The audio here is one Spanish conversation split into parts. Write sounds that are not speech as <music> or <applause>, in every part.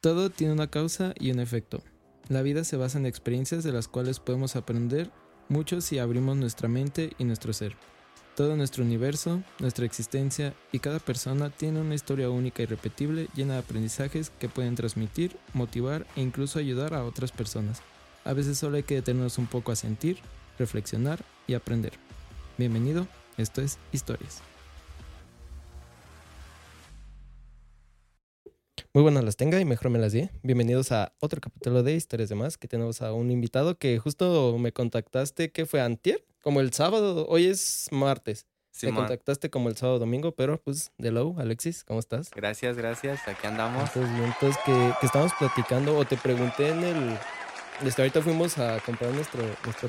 Todo tiene una causa y un efecto. La vida se basa en experiencias de las cuales podemos aprender mucho si abrimos nuestra mente y nuestro ser. Todo nuestro universo, nuestra existencia y cada persona tiene una historia única y repetible llena de aprendizajes que pueden transmitir, motivar e incluso ayudar a otras personas. A veces solo hay que detenernos un poco a sentir, reflexionar y aprender. Bienvenido, esto es Historias. Muy buenas las tenga y mejor me las di. Bienvenidos a otro capítulo de Historias de Más, que tenemos a un invitado que justo me contactaste, que fue antier, como el sábado, hoy es martes. me contactaste como el sábado domingo, pero pues de low, Alexis, ¿cómo estás? Gracias, gracias, aquí andamos. Entonces, entonces que, que estamos platicando, o te pregunté en el, este, ahorita fuimos a comprar nuestro, nuestro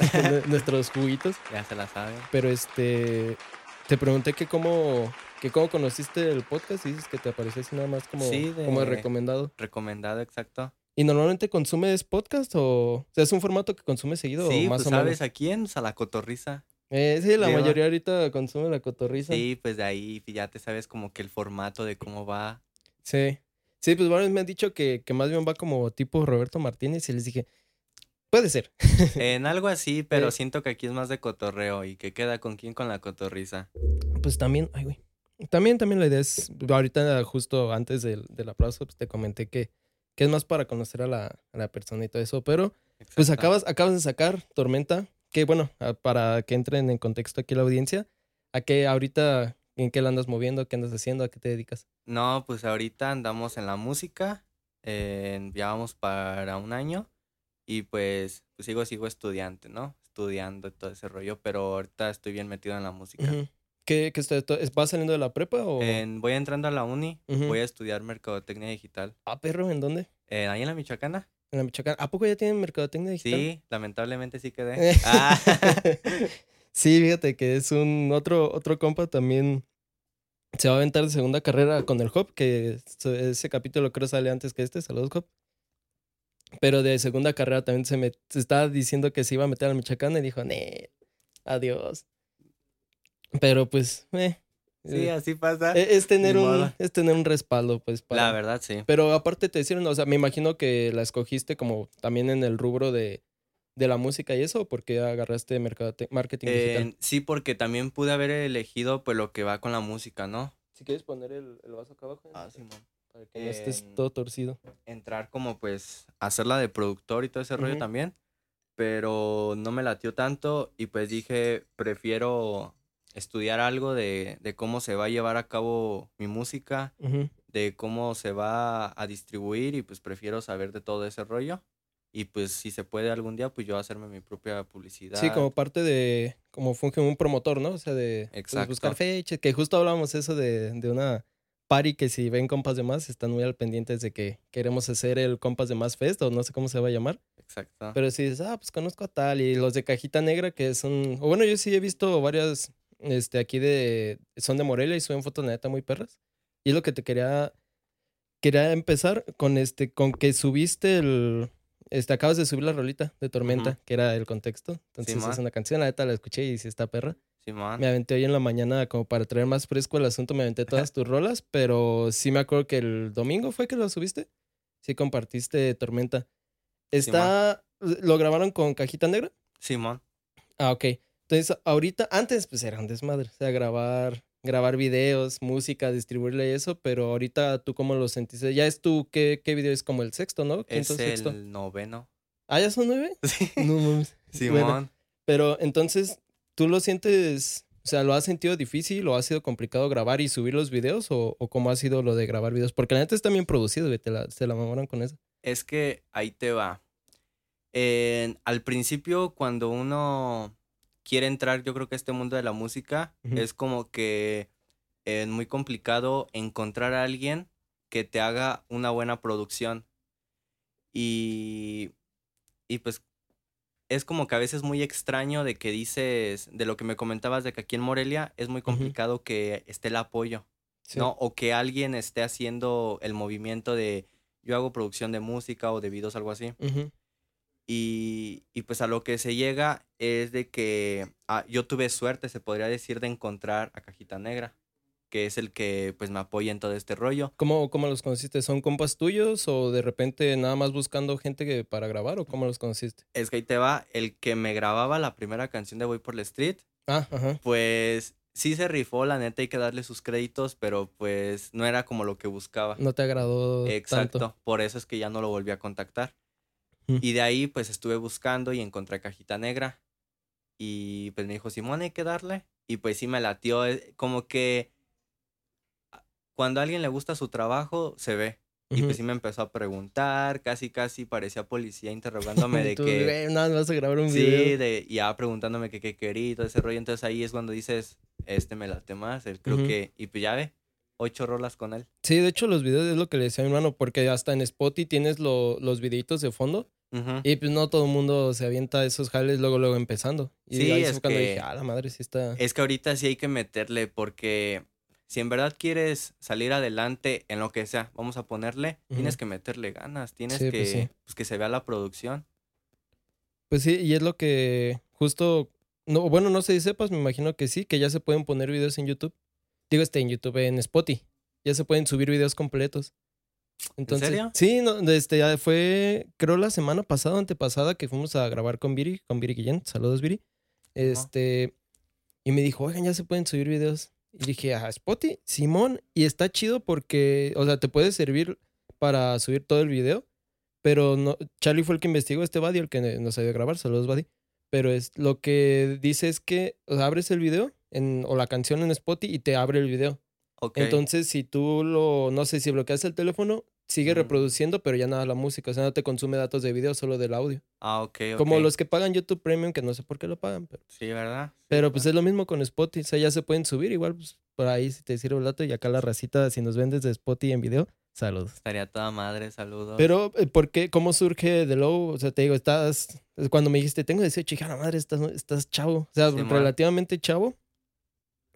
<laughs> nuestros juguitos. <laughs> Ya se la sabe. Pero este, te pregunté que cómo, que cómo conociste el podcast y dices que te apareció así nada más como, como recomendado. Recomendado, exacto. ¿Y normalmente consumes podcast o, o sea, es un formato que consumes seguido sí, o más pues, sabes a quién, a la cotorriza. Eh, sí, la mayoría ahorita consume la cotorriza. Sí, pues de ahí ya te sabes como que el formato de cómo va. Sí. Sí, pues varios me han dicho que, que más bien va como tipo Roberto Martínez y les dije, puede ser. <laughs> en algo así, pero siento que aquí es más de cotorreo y que queda con quién con la cotorriza. Pues también, ay, güey. También, también la idea es, ahorita justo antes del, del aplauso, pues te comenté que, que es más para conocer a la, a la persona y todo eso, pero pues acabas, acabas de sacar Tormenta, que bueno, para que entren en contexto aquí la audiencia, a que ahorita ¿En qué la andas moviendo? ¿Qué andas haciendo? ¿A qué te dedicas? No, pues ahorita andamos en la música. Eh, ya vamos para un año. Y pues, pues sigo, sigo estudiante, ¿no? Estudiando todo ese rollo. Pero ahorita estoy bien metido en la música. ¿Qué, qué ¿Vas saliendo de la prepa o...? voy entrando a la uni. Voy a estudiar Mercadotecnia Digital. Ah, perro, ¿en dónde? ahí en la Michoacana. En la Michoacana. ¿A poco ya tienen Mercadotecnia Digital? Sí, lamentablemente sí quedé. ah. <laughs> Sí, fíjate que es un otro, otro compa también. Se va a aventar de segunda carrera con el Hop, que ese capítulo creo sale antes que este, saludos Hop. Pero de segunda carrera también se me se estaba diciendo que se iba a meter al Michoacán y dijo, nee, adiós. Pero pues, eh. Sí, eh, así pasa. E, es, tener un, es tener un respaldo, pues. Para... La verdad, sí. Pero aparte te decían, o sea, me imagino que la escogiste como también en el rubro de de la música y eso? ¿Por qué agarraste marketing digital? sí, porque también pude haber elegido pues lo que va con la música, ¿no? Si quieres poner el, vaso acá abajo. Ah, sí, Para que no estés todo torcido. Entrar como pues hacerla de productor y todo ese rollo también. Pero no me latió tanto y pues dije, prefiero estudiar algo de, cómo se va a llevar a cabo mi música, de cómo se va a distribuir y pues prefiero saber de todo ese rollo. Y pues si se puede algún día, pues yo hacerme mi propia publicidad. Sí, como parte de, como funge un promotor, ¿no? O sea, de pues, buscar fechas, que justo hablábamos eso de, de una party que si ven compas de más, están muy al pendientes de que queremos hacer el compas de más fest o no sé cómo se va a llamar. Exacto. Pero si dices, ah, pues conozco a tal y los de Cajita Negra que son, o bueno, yo sí he visto varias, este, aquí de, son de Morelia y suben fotos neta muy perras. Y es lo que te quería, quería empezar con este, con que subiste el este, acabas de subir la rolita de Tormenta, que era el contexto. Entonces es una canción, la neta la escuché y si está perra. Sí, me aventé hoy en la mañana como para traer más fresco el asunto, me aventé todas <laughs> tus rolas, pero sí me acuerdo que el domingo fue que lo subiste. Sí compartiste Tormenta. Está, ¿lo grabaron con cajita negra? Simón. ah, ok. Entonces, ahorita, antes pues era un desmadre, o sea, grabar grabar videos, música, distribuirle eso, pero ahorita tú cómo lo sentiste. Ya es tú, ¿qué, qué video es como el sexto, no? es el noveno. ¿Ah, ya son nueve? <laughs> Sí. No mames. Simón. pero entonces, ¿tú lo sientes, o sea, lo has sentido difícil o ha sido complicado grabar y subir los videos o, o cómo ha sido lo de grabar videos? Porque la neta está bien producido, te la, se la mamaron con eso. Es que ahí te va. al principio, cuando uno quiere entrar, yo creo que este mundo de la música es como que es muy complicado encontrar a alguien que te haga una buena producción. Y, y pues es como que a veces muy extraño de que dices, de lo que me comentabas de que aquí en Morelia es muy complicado que esté el apoyo, ¿no? O que alguien esté haciendo el movimiento de yo hago producción de música o de videos, algo así. Y, pues a lo que se llega es de que ah, yo tuve suerte, se podría decir, de encontrar a Cajita Negra. que es el que pues me apoya en todo este rollo. ¿Cómo, cómo los conociste? ¿Son compas tuyos o de repente nada más buscando gente que, para grabar o cómo los conociste? Es que ahí te va, el que me grababa la primera canción de Voy por la Street, Ah, ajá. pues sí se rifó, la neta hay que darle sus créditos, pero pues no era como lo que buscaba. No te agradó Exacto, tanto. por eso es que ya no lo volví a contactar. Mm. Y de ahí pues estuve buscando y encontré Cajita Negra. Y pues me dijo, Simón, hay que darle. Y pues sí me latió, eh, como que cuando a alguien le gusta su trabajo, se ve. Y pues sí me empezó a preguntar, casi casi parecía policía interrogándome <laughs> de que... "Güey, nada, vas a grabar un Sí, video. de, ya preguntándome que qué quería y todo ese rollo. Entonces ahí es cuando dices, este me late más. Él creo Ujú. que, y pues ya ve, ocho rolas con él. Sí, de hecho los videos es lo que le decía a mi hermano, porque hasta en Spotify tienes lo- los videitos de fondo y pues no todo el mundo se avienta esos jales luego, luego empezando. Y Sí, ahí es que- dije, ah, la madre sí está... Es que ahorita sí hay que meterle porque si en verdad quieres salir adelante en lo que sea, vamos a ponerle, tienes que meterle ganas, tienes Sí, que, pues sí. pues, que se vea la producción. Pues sí, y es lo que justo, no, bueno, no sé si sepas, me imagino que sí, que ya se pueden poner videos en YouTube. Digo, este, en YouTube, en Spotify. Ya se pueden subir videos completos. Entonces, serio? Sí, no, este, ya fue, creo la semana pasada, antepasada, que fuimos a grabar con Viri, con Viri Guillén. Saludos, Viri. Este, y me dijo, oigan, ya se pueden subir videos. Y dije, a Spotify, Simón, y está chido porque, o sea, te puede servir para subir todo el video, pero no, Charlie fue el que investigó, este Buddy, el que nos ayudó a grabar, saludos Buddy. Pero es lo que dice es que o sea, abres el video en, o la canción en Spotify y te abre el video. Ok. Entonces, si tú lo, no sé, si bloqueas el teléfono, sigue Mm. reproduciendo, pero ya nada la música, o sea, no te consume datos de video, solo del audio. ah, ok. Como los que pagan YouTube Premium, que no sé por qué lo pagan, pero... Sí, ¿verdad? Sí, Pero pues claro. es lo mismo con Spotify, o sea, ya se pueden subir igual pues, por ahí si te sirve el dato y acá la racita, si nos vendes de Spotify en video, saludos. Estaría toda madre, saludos. Pero, eh, ¿por qué? ¿Cómo surge The Low? O sea, te digo, estás, cuando me dijiste, tengo 18, hija, la madre, estás, estás chavo, o sea, relativamente chavo.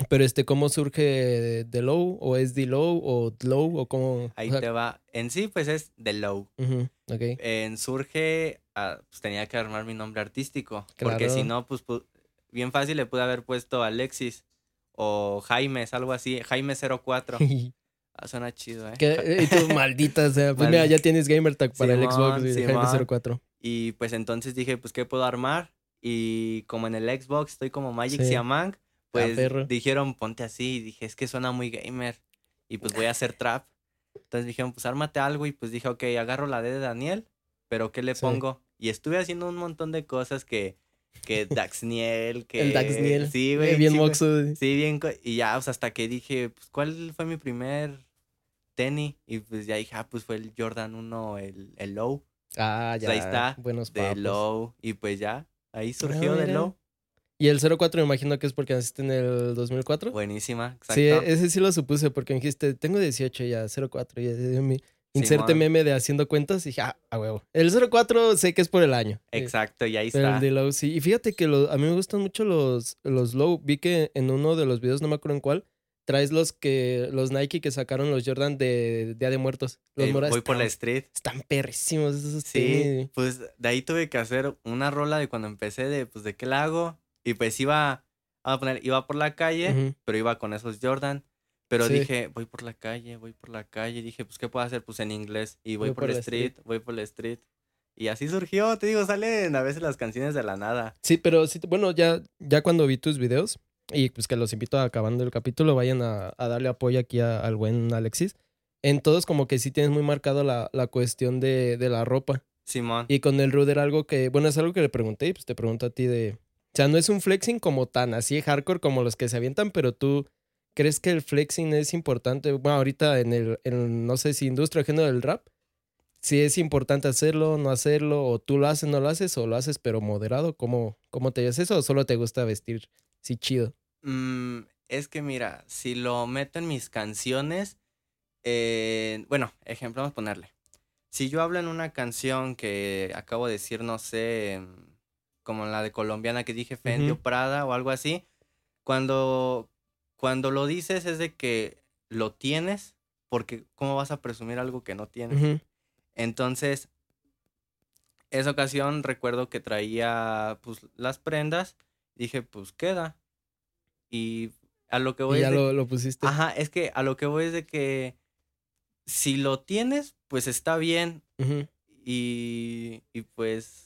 Pero este, ¿cómo surge The Low? ¿O es The Low? ¿O Low? ¿O cómo? Ahí o sea, te va. En sí, pues es The Low. ujú, ok. En Surge, ah, pues tenía que armar mi nombre artístico. Porque si no, pues pu- bien fácil le pude haber puesto Alexis o Jaimes, algo así. Jaime 04. <laughs> Ah, suena chido, ¿eh? ¿Qué? Eh, Y tú, <laughs> maldita, sea, pues mira, ya tienes gamer tag para el Xbox y Simón. Jaime 04. Y pues entonces dije, pues, ¿qué puedo armar? Y como en el Xbox estoy como Magic Sí. Siamang, pues dijeron, ponte así. Y dije, es que suena muy gamer. Y pues voy a hacer trap. Entonces dijeron, pues ármate algo. Y pues dije, ok, agarro la D de Daniel, pero ¿qué le Sí. pongo? Y estuve haciendo un montón de cosas que, que Daxniel, que... <laughs> El Daxniel. Sí, Eh, güey. bien sí, moxo. Sí, bien. Y ya, o sea, hasta que dije, pues, ¿cuál fue mi primer tenis? Y pues ya dije, ah, pues fue el Jordan 1, el, el Low, Ah, ya. Pues ahí está, Buenos de papos. Low. Y pues ya, ahí surgió de mira. Low. Y el 04 me imagino que es porque naciste en el 2004. Buenísima, exacto. Sí, ese sí lo supuse porque me dijiste, tengo 18 ya, 04. Y mi inserte meme de haciendo cuentas y dije, ah, a huevo. El 04 sé que es por el año. Exacto, y ahí está. el de Low sí. Y fíjate que lo- a mí me gustan mucho los, los Low. Vi que en uno de los videos, no me acuerdo en cuál, traes los que los Nike que sacaron los Jordan de Día de Muertos. Los Eh, moras voy por la están, street. están perrísimos esos Sí, tenis. pues de ahí tuve que hacer una rola de cuando empecé de, pues, de qué la hago. Y pues iba, a poner, iba por la calle, Ujú. pero iba con esos Jordan. Pero Sí. dije, voy por la calle, voy por la calle. Dije, pues, ¿qué puedo hacer? Pues en inglés. Y voy, por, la street, voy por la street. Y así surgió, te digo, salen a veces las canciones de la nada. Sí, pero sí, bueno, ya, ya cuando vi tus videos, y pues que los invito a acabando el capítulo, vayan a, a darle apoyo aquí a- al buen Alexis. En todos como que sí tienes muy marcado la, la cuestión de, de la ropa. Simón. Y con el Ruder algo que, bueno, es algo que le pregunté y pues te pregunto a ti de... O sea, no es un flexing como tan así hardcore como los que se avientan, pero tú crees que el flexing es importante. Bueno, ahorita en el, no sé si industria género del rap, si es importante hacerlo, no hacerlo, o tú lo haces, no lo haces, o lo haces pero moderado. ¿Cómo, cómo te ves eso? ¿O solo te gusta vestir? Sí, chido. Mm, es que mira, si lo meto en mis canciones, eh, bueno, ejemplo, vamos a ponerle. Si yo hablo en una canción que acabo de decir, no sé, como la de colombiana que dije Fendi o Ujú. Prada o algo así, cuando, cuando lo dices es de que lo tienes, porque ¿cómo vas a presumir algo que no tienes? Entonces, esa ocasión recuerdo que traía pues las prendas. Dije, pues queda. Y a lo que voy Y ya es de- lo, pusiste. Ajá, es que a lo que voy es de que si lo tienes, pues está bien. Y, y pues,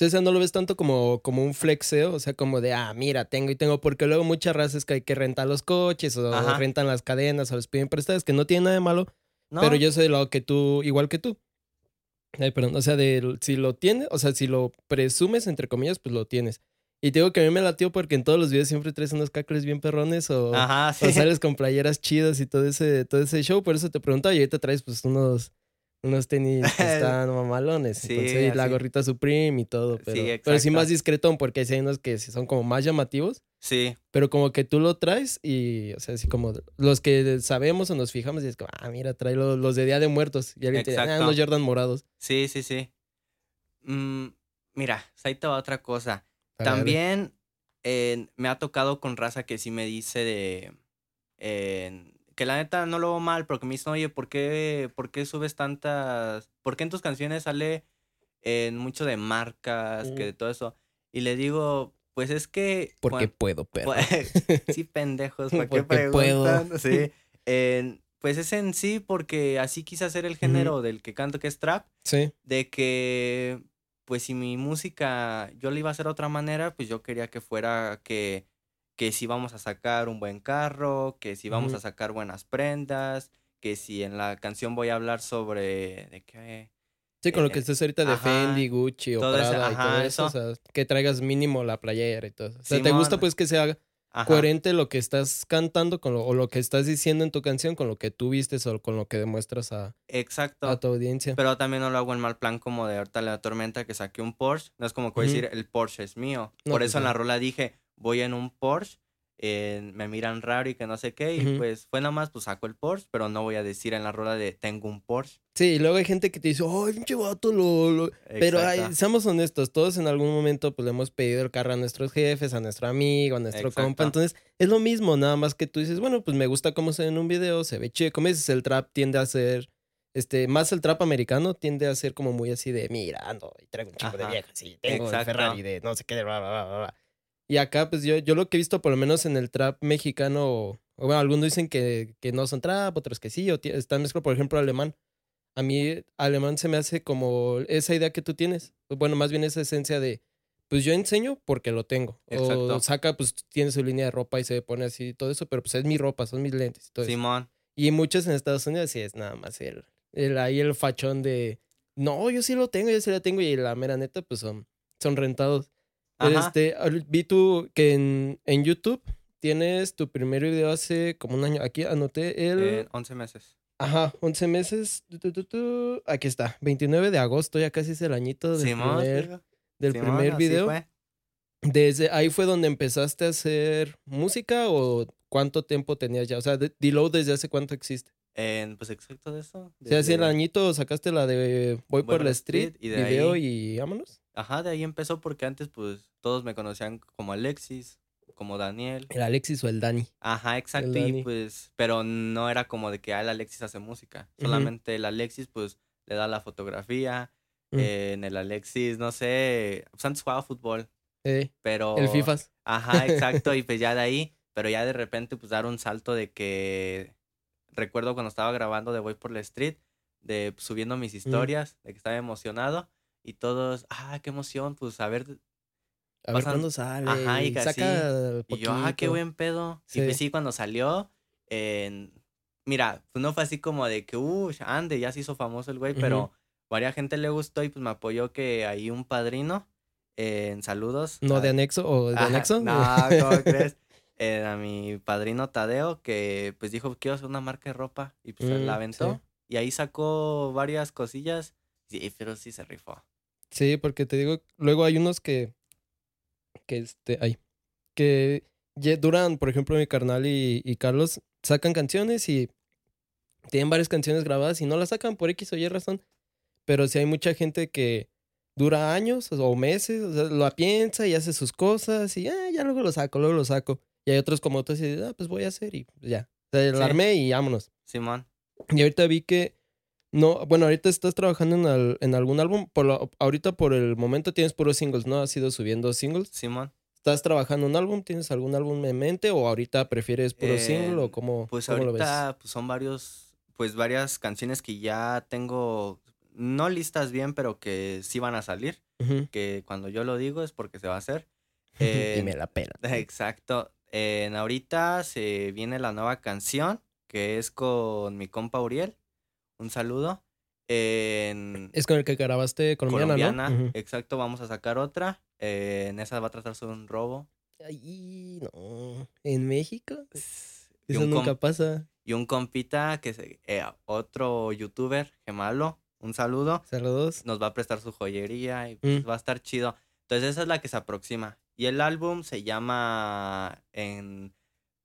O sea, no lo ves tanto como, como un flexeo, o sea, como de, ah, mira, tengo y tengo, porque luego muchas razas que hay que rentar los coches o Ajá. rentan las cadenas o les piden prestadas, que no tiene nada de malo, no. pero yo soy lo que tú, igual que tú. Ay, perdón, o sea, de, si lo tienes, o sea, si lo presumes, entre comillas, pues lo tienes. Y te digo que a mí me latió porque en todos los videos siempre traes unos cacles bien perrones o, Ajá, o sí. sales con playeras chidas y todo ese, todo ese show, por eso te preguntaba, y ahorita traes pues unos, unos tenis que <laughs> están mamalones, Sí, entonces, la gorrita Supreme y todo, Sí, pero, pero sí más discretón porque hay unos que son como más llamativos, Sí, pero como que tú lo traes y, o sea, así como los que sabemos o nos fijamos y es como, ah, mira, trae los, los de Día de Muertos, y alguien te dice, ah, Exacto. unos Jordan morados. sí, sí, sí. Mm, mira, ahí te va otra cosa. También eh, me ha tocado con raza que sí me dice de... eh, que la neta no lo veo mal, porque me dicen, oye, ¿por qué, por qué subes tantas... ¿Por qué en tus canciones sale eh, mucho de marcas, que de todo eso? Y le digo, pues es que... Porque puedo, <laughs> pero. sí, pendejos, ¿para <laughs> qué Porque puedo. preguntan? Sí. En- pues es en sí porque así quise hacer el género del que canto que es trap, sí, de que pues si mi música yo la iba a hacer de otra manera, pues yo quería que fuera que que si vamos a sacar un buen carro, que si vamos Ujú. a sacar buenas prendas, que si en la canción voy a hablar sobre de qué sí, con lo eh, que estés ahorita de ajá, Fendi, Gucci o todo ese- Prada y todo ajá, eso, o eso. sea, que traigas mínimo la playera y todo. O sea, ¿te gusta Simón. pues que sea Ajá, coherente lo que estás cantando con lo, o lo que estás diciendo en tu canción con lo que tú vistes o con lo que demuestras a, exacto. a tu audiencia. Pero también no lo hago en mal plan como de ahorita la tormenta que saqué un Porsche. No es como que voy a Ujú. decir el Porsche es mío. No, Por pues eso en la no. rola dije voy en un Porsche. eh, me miran raro y que no sé qué. Y Ujú. pues fue nada más, pues saco el Porsche. Pero no voy a decir en la rola de tengo un Porsche. Sí, y luego hay gente que te dice, ay, pinche vato, lo, lo-". Pero ay, seamos honestos, todos en algún momento pues le hemos pedido el carro a nuestros jefes, a nuestro amigo, a nuestro Exacto. compa. Entonces es lo mismo, nada más que tú dices, bueno, pues me gusta cómo se ve en un video, se ve chido. Como dices, el trap tiende a ser, este, más el trap americano tiende a ser como muy así de, mira, ando y traigo un chingo de Ajá. viejas y tengo el Exacto. Ferrari de no sé qué, de bla, bla, bla, bla". Y acá, pues yo, yo lo que he visto, por lo menos en el trap mexicano, o, o bueno, algunos dicen que, que no son trap, otros que sí, o están mezclados, por ejemplo, alemán. A mí, alemán se me hace como esa idea que tú tienes. Bueno, más bien esa esencia de, pues yo enseño porque lo tengo. O Exacto. saca, pues tiene su línea de ropa y se pone así y todo eso, pero pues es mi ropa, son mis lentes y todo eso. Simón. Y muchos en Estados Unidos sí es nada más el, el ahí el fachón de, no, yo sí lo tengo, yo sí lo tengo, y la mera neta, pues son, son rentados. Ajá. este, vi tú que en, en YouTube tienes tu primer video hace como un año. Aquí anoté el... En 11 meses. Ajá, 11 meses. tu, tu, tu, tu. Aquí está, 29 de agosto, ya casi es el añito del Simón. primer, del Simón, primer video. Desde ahí fue donde empezaste a hacer música o cuánto tiempo tenías ya. O sea, de- D-Low desde hace cuánto existe. En, pues exacto de eso. O sea, hace el añito sacaste la de Voy, por la street, y de video ahí- y vámonos. Ajá, de ahí empezó porque antes pues todos me conocían como Alexis, como Daniel. El Alexis o el Dani. Ajá, exacto. Dani. Y pues, pero no era como de que ah, el Alexis hace música. Solamente el Alexis pues le da la fotografía. Mm. eh, en el Alexis, no sé, pues antes jugaba fútbol, Eh, pero... El FIFAs. Ajá, exacto. <laughs> y pues ya de ahí, pero ya de repente pues dar un salto de que... Recuerdo cuando estaba grabando de Voy por la Street, de pues, subiendo mis historias, de que estaba emocionado. Y todos, ah, qué emoción, pues a ver, A ver cuándo sale. Ajá, y saca Y yo, ah, qué buen pedo. Sí. Y pues sí, cuando salió, mira, pues no fue así como de que, uh, ande, ya se hizo famoso el güey, pero Ujú. varias gente le gustó y pues me apoyó que ahí un padrino, en saludos. No de anexo o de Ajá, anexo. No, ¿cómo crees? Eh, a mi padrino Tadeo, que pues dijo, quiero hacer una marca de ropa, y pues él Mm, la aventó. sí. Y ahí sacó varias cosillas, sí, pero sí se rifó. Sí, porque te digo, luego hay unos que, que este, hay, que duran, por ejemplo, mi carnal y, y Carlos sacan canciones y tienen varias canciones grabadas y no las sacan por X o Y razón. Pero sí hay mucha gente que dura años o meses, o sea, lo piensa y hace sus cosas y ah, ya luego lo saco, luego lo saco. Y hay otros como tú y ah, pues voy a hacer y ya. O sea, Sí. armé y vámonos. Simón. Y ahorita vi que no, bueno, ahorita estás trabajando en, al- en algún álbum. Por lo- ahorita por el momento tienes puros singles, ¿no? Has ido subiendo singles. Simón. ¿Estás trabajando un álbum? ¿Tienes algún álbum en mente? ¿O ahorita prefieres puro single? ¿O Eh, cómo, Pues cómo lo ves? ahorita pues, son varios, pues varias canciones que ya tengo, no listas bien, pero que sí van a salir. Que cuando yo lo digo es porque se va a hacer. <laughs> y me la pela. <laughs> Exacto. Ahorita se viene la nueva canción que es con mi compa Uriel. Un saludo. En Es con el que grabaste colombiana, colombiana. ¿no? Exacto, vamos a sacar otra. Eh, en esa va a tratar sobre un robo. Ay, no. ¿En México? Y Eso un, nunca pasa. y un compita que es otro youtuber, Gemalo. Un saludo. Saludos. Nos va a prestar su joyería y pues, Mm. va a estar chido. Entonces esa es la que se aproxima. Y el álbum se llama en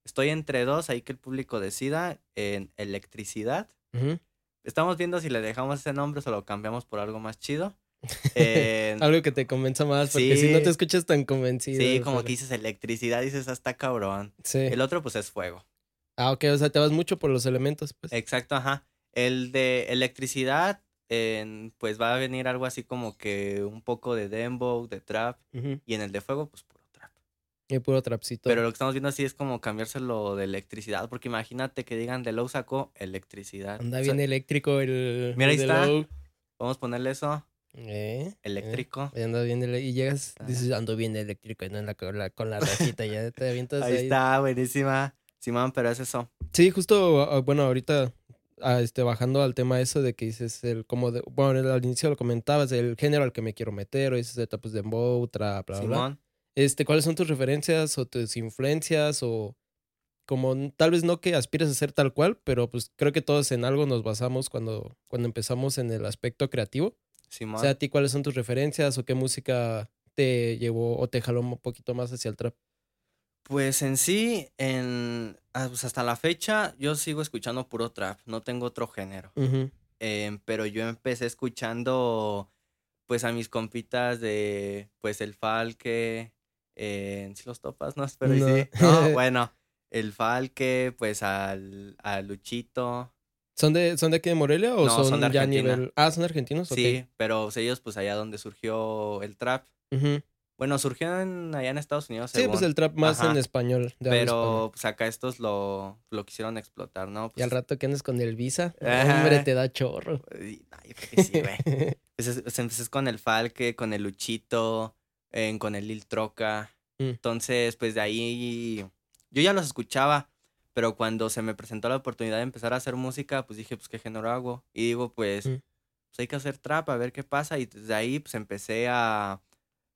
Estoy entre dos, ahí que el público decida, en Electricidad. Ujú. Estamos viendo si le dejamos ese nombre o se lo cambiamos por algo más chido. <laughs> Algo que te convenza más, porque si no te escuchas tan convencido. sí, como pero- que dices electricidad, dices hasta cabrón. Sí. El otro pues es fuego. Ah, ok, o sea, te vas mucho por los elementos, pues. Exacto, ajá. El de electricidad, pues va a venir algo así como que un poco de dembow, de trap. Y en el de fuego, pues. Y puro trapcito. Pero lo que estamos viendo así es como cambiárselo de electricidad. Porque imagínate que digan de low sacó electricidad. Anda O sea, bien eléctrico el. Mira, ahí está. Low. Vamos a ponerle eso. Eh, Eléctrico. eh, anda bien y llegas, dices, ando bien eléctrico y no en la, con la, con la rajita, ya te avientas Ahí ahí. está, buenísima. Simón, pero es eso. Sí, justo, ah, bueno, ahorita ah, este, bajando al tema eso de que dices el como de, bueno, al inicio lo comentabas, el género al que me quiero meter, o dices etapas de dembow, trap, bla, bla, bla. Simón. Este, ¿cuáles son tus referencias o tus influencias o como tal vez no que aspires a ser tal cual, pero pues creo que todos en algo nos basamos cuando cuando empezamos en el aspecto creativo. Simón. O sea, a ti cuáles son tus referencias o qué música te llevó o te jaló un poquito más hacia el trap. Pues en sí, en, ah, pues hasta la fecha, yo sigo escuchando puro trap. No tengo otro género. Em, pero yo empecé escuchando pues a mis compitas de pues el Falque, eh, si los topas, no, pero No. sí. No, <laughs> bueno, el Falque, pues al, a Luchito, ¿Son de son de aquí de Morelia o No, son, son de ya Argentina. nivel Ah, son argentinos, sí, pero ellos pues allá donde surgió el trap. Bueno, surgió en, allá en Estados Unidos, Sí, pues el trap más Ajá. en español. de pero pues acá estos lo, lo quisieron explotar, ¿no? Y al Pues, rato que andes con el Visa, <laughs> Ajá. hombre, te da chorro. y- ay, yo creo que sí, güey. <laughs> Pues es- pues, empecé con el Falque, con el Luchito, en- con el Lil Troca. Mm. Entonces, pues de ahí yo ya los escuchaba, pero cuando se me presentó la oportunidad de empezar a hacer música, pues dije, pues qué género hago. Y digo, pues, Mm. pues hay que hacer trap, a ver qué pasa. Y desde ahí pues empecé a,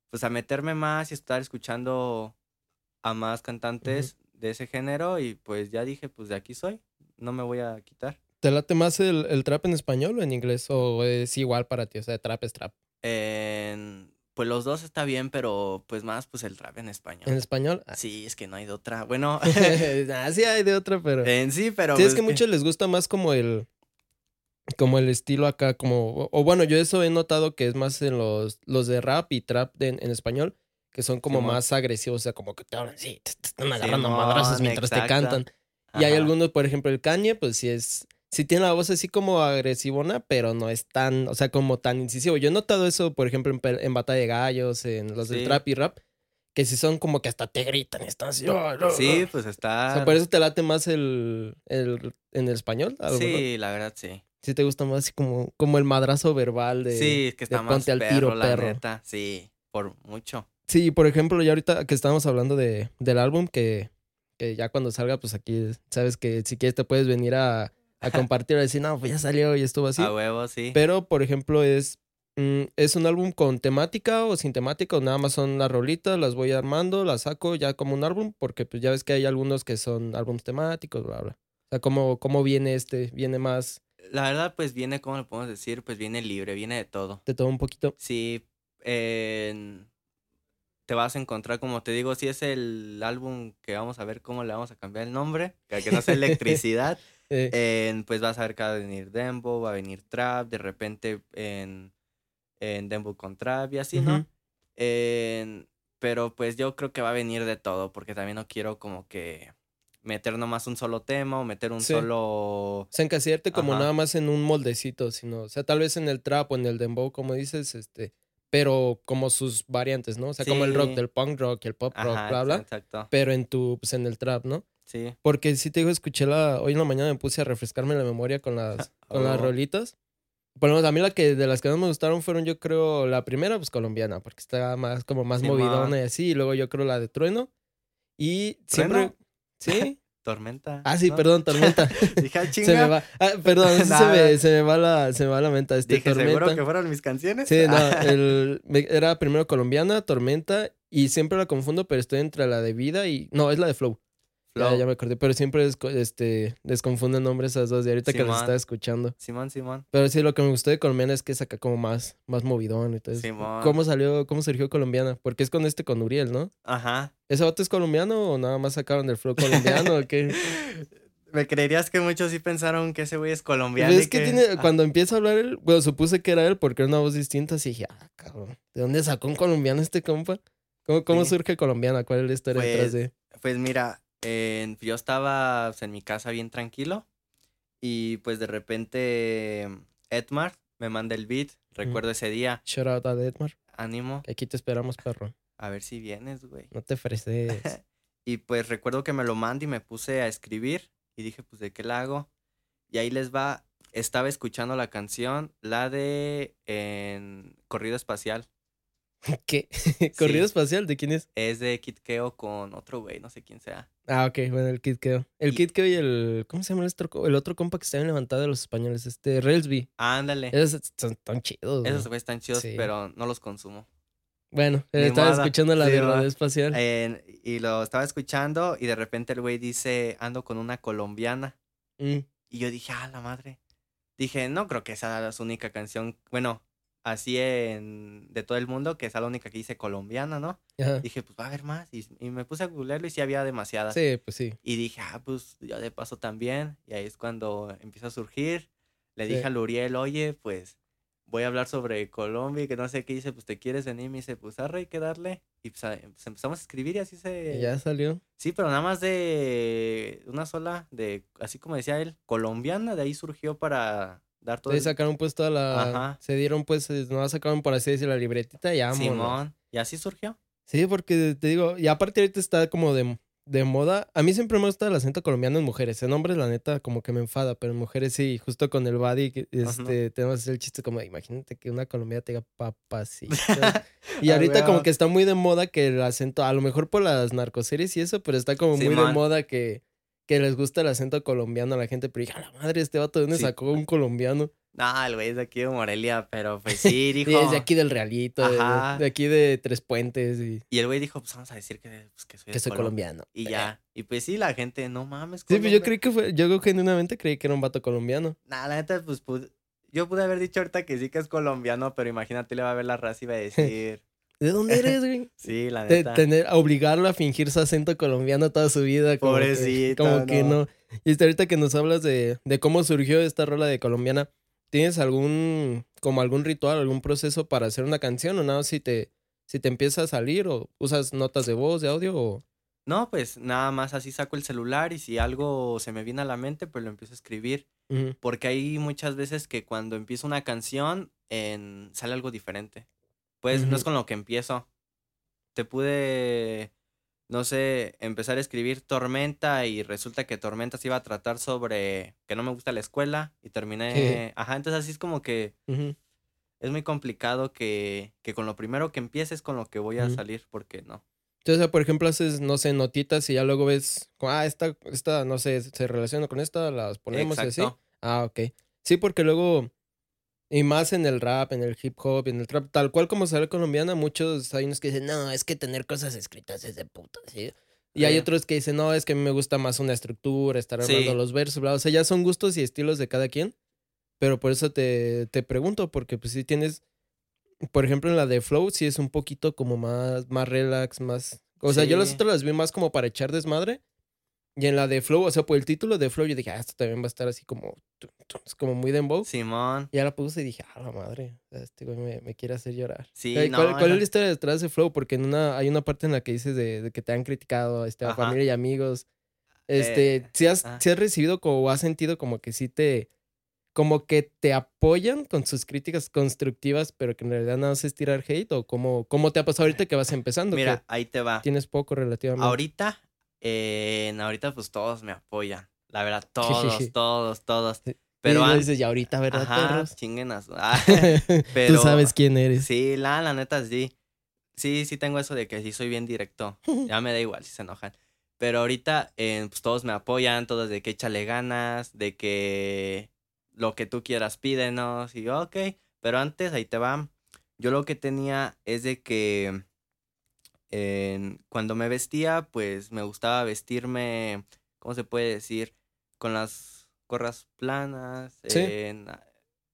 pues a meterme más y estar escuchando a más cantantes de ese género y pues ya dije, pues de aquí soy, no me voy a quitar. ¿Te late más el, el trap en español o en inglés? ¿O es igual para ti? O sea, trap es trap. En- pues los dos está bien, pero pues más pues el trap en español. ¿En español? Ah, Sí, es que no hay de otra. Bueno, <laughs> <laughs> ah, sí hay de otra, pero... en sí, pero... sí, es pues, que a muchos les gusta más como el... Como el estilo acá, como... O, bueno, yo eso he notado que es más en los, los de rap y trap de- en, español, que son como más agresivos, o sea, como que te hablan, sí, te, están agarrando madrazos mientras te cantan. Y hay algunos, por ejemplo, el Kanye, pues sí es. Sí tiene la voz así como agresivona, pero no es tan, o sea, como tan incisivo. Yo he notado eso, por ejemplo, en, en Batalla de Gallos, en los del trap y rap, que sí son como que hasta te gritan y están así. "Ah, ah, Sí, ah". pues O está... sea, por eso te late más el, el en el español. A lo mejor. Sí, la verdad, sí. Sí te gusta más así como, como el madrazo verbal de. sí, es que está más ponte al perro, tiro, la perro. neta. Sí, por mucho. Sí, por ejemplo, ya ahorita que estamos hablando de, del álbum, que, que ya cuando salga, pues aquí sabes que si quieres te puedes venir a, a compartir, a decir, no, pues ya salió y estuvo así. A huevo, sí. Pero, por ejemplo, es, mm, es un álbum con temática o sin temática, o nada más son las rolitas, las voy armando, las saco ya como un álbum, porque pues ya ves que hay algunos que son álbumes temáticos, bla, bla. O sea, ¿cómo, cómo viene este? Viene más La verdad, pues viene, ¿cómo lo podemos decir? Pues viene libre, viene de todo. de todo un poquito. Sí, te vas a encontrar, como te digo, si es el álbum que vamos a ver cómo le vamos a cambiar el nombre, que que no sea <laughs> electricidad, Eh, pues vas a ver que va a venir Dembo, va a venir Trap, de repente en, en Dembo con Trap y así, ¿no? Ujú. En- pero pues yo creo que va a venir de todo, porque también no quiero como que meter nomás un solo tema o meter un Sí. solo... O sea, encasillarte como nada más en un moldecito, sino, o sea, tal vez en el trap o en el dembow, como dices, este, pero como sus variantes, ¿no? O sea, como el rock Sí. del punk rock el pop rock, Ajá, bla, bla, Exacto. pero en tu, pues en el trap, ¿no? Sí. Porque sí te digo, escuché la, hoy en la mañana me puse a refrescarme la memoria con las, <laughs> con las Oh. rolitas. Por lo menos a mí la que, de las que más me gustaron fueron yo creo, la primera, pues colombiana, porque está más, como más Simón. movidona y así, y luego yo creo la de Trueno. Y siempre... ¿Trueno? Sí. <laughs> Tormenta. Ah, sí, ¿no? perdón, Tormenta. <laughs> Dije, "Ah, se chinga. me va. Ah, perdón, sí se, me, se me va la, se me va la menta. Este Dije, Tormenta. ¿seguro que fueron mis canciones? Sí, no, el, era primero colombiana, Tormenta, y siempre la confundo, pero estoy entre la de Vida y... No, es la de Flow. Ya, Flow. ya me acordé, pero siempre desco- este, desconfunden nombres esas dos, y ahorita que las Simón. estaba escuchando. Simón, Simón. Pero sí, lo que me gustó de colombiana es que es acá como más, más movidón y todo eso. Simón. ¿Cómo salió, cómo surgió colombiana? Porque es con este, con Uriel, ¿no? Ajá. ¿Ese vato es colombiano o nada más sacaron del flow colombiano o qué? <laughs> Me creerías que muchos sí pensaron que ese güey es colombiano. Y es que tiene, ah, cuando empieza a hablar él, bueno, supuse que era él porque era una voz distinta, así dije, ah, cabrón, ¿de dónde sacó un colombiano este compa? ¿Cómo, cómo Sí. surge colombiana? ¿Cuál es la historia detrás Pues, de...? Pues mira, yo estaba pues, en mi casa bien tranquilo y pues de repente Edmar me manda el beat. Recuerdo ese día. Shout out a Edmar, Ánimo. aquí te esperamos, perro. A ver si vienes, güey. No te ofreces. <laughs> Y pues recuerdo que me lo manda y me puse a escribir y dije, pues, ¿de qué la hago? Y ahí les va, estaba escuchando la canción, la de en Corrido Espacial. <laughs> ¿Qué? <laughs> ¿Corrido espacial? ¿De quién es? Es de Kid Keo con otro güey, no sé quién sea. Ah, ok, bueno, el Kid Keo. El Y- Kid Keo y el... ¿Cómo se llama el otro, el otro compa que está bien levantado de los españoles? Este, Relsby. Ándale. Esos son tan chidos. Esos güey. güeyes están chidos, Sí. pero no los consumo. Bueno, Ni estaba escuchando la Sí, de radio espacial. Y lo estaba escuchando y de repente el güey dice, ando con una colombiana. Mm, Y yo dije, ah, la madre. Dije, no creo que sea la su única canción. Bueno, así en de todo el mundo, que sea la única que dice colombiana, ¿no? ajá. Dije, pues va a haber más. Y, y me puse a googlearlo y sí había demasiadas. Sí, pues sí. Y dije, ah, pues yo de paso también. Y ahí es cuando empieza a surgir. Le Sí. dije a Luriel, oye, pues voy a hablar sobre Colombia y que no sé qué. Dice, pues te quieres venir. Me dice, pues arre, hay que darle. Y pues, pues, empezamos a escribir y así se. Y ya salió. Sí, pero nada más de una sola, de así como decía él, colombiana. De ahí surgió para dar todo. El- sacaron pues toda la... Ajá. Se dieron pues, eh, no sacaron por así decir la libretita y ya. Simón. Y así surgió. Sí, porque te digo, y aparte ahorita está como de, de moda. A mí siempre me gusta el acento colombiano en mujeres. En hombres, la neta, como que me enfada, pero en mujeres sí, justo con el body, este, tenemos el chiste como, imagínate que una colombiana te diga papacito. <laughs> y Ah, ahorita como que está muy de moda que el acento, a lo mejor por las narcoseries y eso, pero está como muy de moda que, que les gusta el acento colombiano a la gente. Pero dije, a la madre, este vato, ¿de dónde Sí. sacó un colombiano? No, el güey es de aquí de Morelia, pero pues <laughs> sí, dijo. Es de aquí del Realito, de, de aquí de Tres Puentes y Y el güey dijo, pues vamos a decir que, pues, que soy, que colombiano. Y ya. Y pues sí, la gente, no mames. Sí, pues yo Colombia". creí que fue, yo genuinamente creí que era un vato colombiano. Nah, la neta, pues pude- yo pude haber dicho ahorita que sí que es colombiano, pero imagínate, le va a ver la raza y va a <laughs> decir. ¿De dónde eres, güey? <laughs> sí, la neta. tener, obligarlo a fingir su acento colombiano toda su vida. Como que- Pobrecito, como que no. no. Y hasta ahorita que nos hablas de, de cómo surgió esta rola de colombiana, ¿tienes algún, como algún ritual, algún proceso para hacer una canción o nada? Si te, si te empieza a salir o usas notas de voz, de audio o... No, pues nada más así saco el celular y si algo se me viene a la mente, pues lo empiezo a escribir. Porque hay muchas veces que cuando empiezo una canción en... sale algo diferente. Pues no es con lo que empiezo. Te pude, no sé, empezar a escribir Tormenta y resulta que Tormenta se iba a tratar sobre que no me gusta la escuela y terminé... Ajá, entonces así es como que es muy complicado que, que con lo primero que empieces con lo que voy a salir, porque no. Entonces, por ejemplo, haces, no sé, notitas y ya luego ves, ah, esta, esta, no sé, se relaciona con esta, las ponemos y así. Ah, ok. Sí, porque luego, y más en el rap, en el hip hop, en el trap, tal cual como sale colombiana, muchos hay unos que dicen, no, es que tener cosas escritas es de puta, ¿sí? Y hay Sí. otros que dicen, no, es que a mí me gusta más una estructura, estar Sí. armando los versos, bla. O sea, ya son gustos y estilos de cada quien. Pero por eso te, te pregunto, porque pues si tienes, por ejemplo, en la de Flow, sí es un poquito como más, más relax, más... O sea, yo las Sí. otras las vi más como para echar desmadre. Y en la de Flow, o sea, por el título de Flow, yo dije, ah, esto también va a estar así como, es como muy dembow. Simón. Y ya la puse y dije, ah, la madre, este güey me, me quiere hacer llorar. Sí, ¿Cuál, no, cuál- esa- es la historia detrás de Flow? Porque en una, hay una parte en la que dices de, de que te han criticado este, a familia y amigos. Este, Eh, si has, si has recibido como, o has sentido como que sí te, como que te apoyan con sus críticas constructivas, pero que en realidad nada más es tirar hate? ¿O cómo, cómo te ha pasado ahorita que vas empezando? Mira, ahí te va. tienes poco relativamente. Ahorita, eh, ahorita pues todos me apoyan. La verdad, <laughs> todos, todos, todos. Pero an- dices, ya ahorita, ¿verdad, Ajá, perros? chinguen a su- <laughs> Ah, <laughs> pero- Tú sabes quién eres. Sí, la, la neta sí. Sí, sí tengo eso de que sí soy bien directo. Ya me da igual si se enojan. Pero ahorita, eh, pues todos me apoyan, todos de que échale ganas, de que lo que tú quieras pídenos. Y yo, ok. Pero antes, ahí te va. Yo lo que tenía es de que cuando me vestía, pues me gustaba vestirme, ¿cómo se puede decir? Con las gorras planas. Sí. en-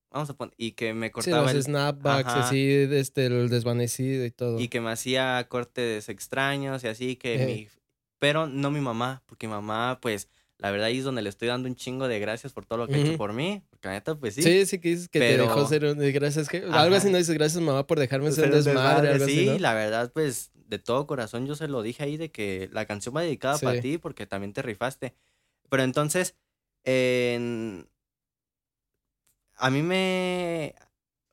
vamos a poner, y que me Sí, cortaba los el, snapbacks, así, este, el desvanecido y todo. y que me hacía cortes extraños y así que Eh. mi pero no mi mamá porque mi mamá pues la verdad ahí es donde le estoy dando un chingo de gracias por todo lo que ha hecho por mí porque la neta pues sí, Sí, sí, que dices que pero- te dejó ser un... Gracias, que... Algo así no dices, gracias mamá por dejarme ser un Pero desmadre, algo sí así, ¿no? la verdad pues de todo corazón yo se lo dije ahí de que la canción va dedicada para Sí. ti porque también te rifaste pero entonces en- a mí me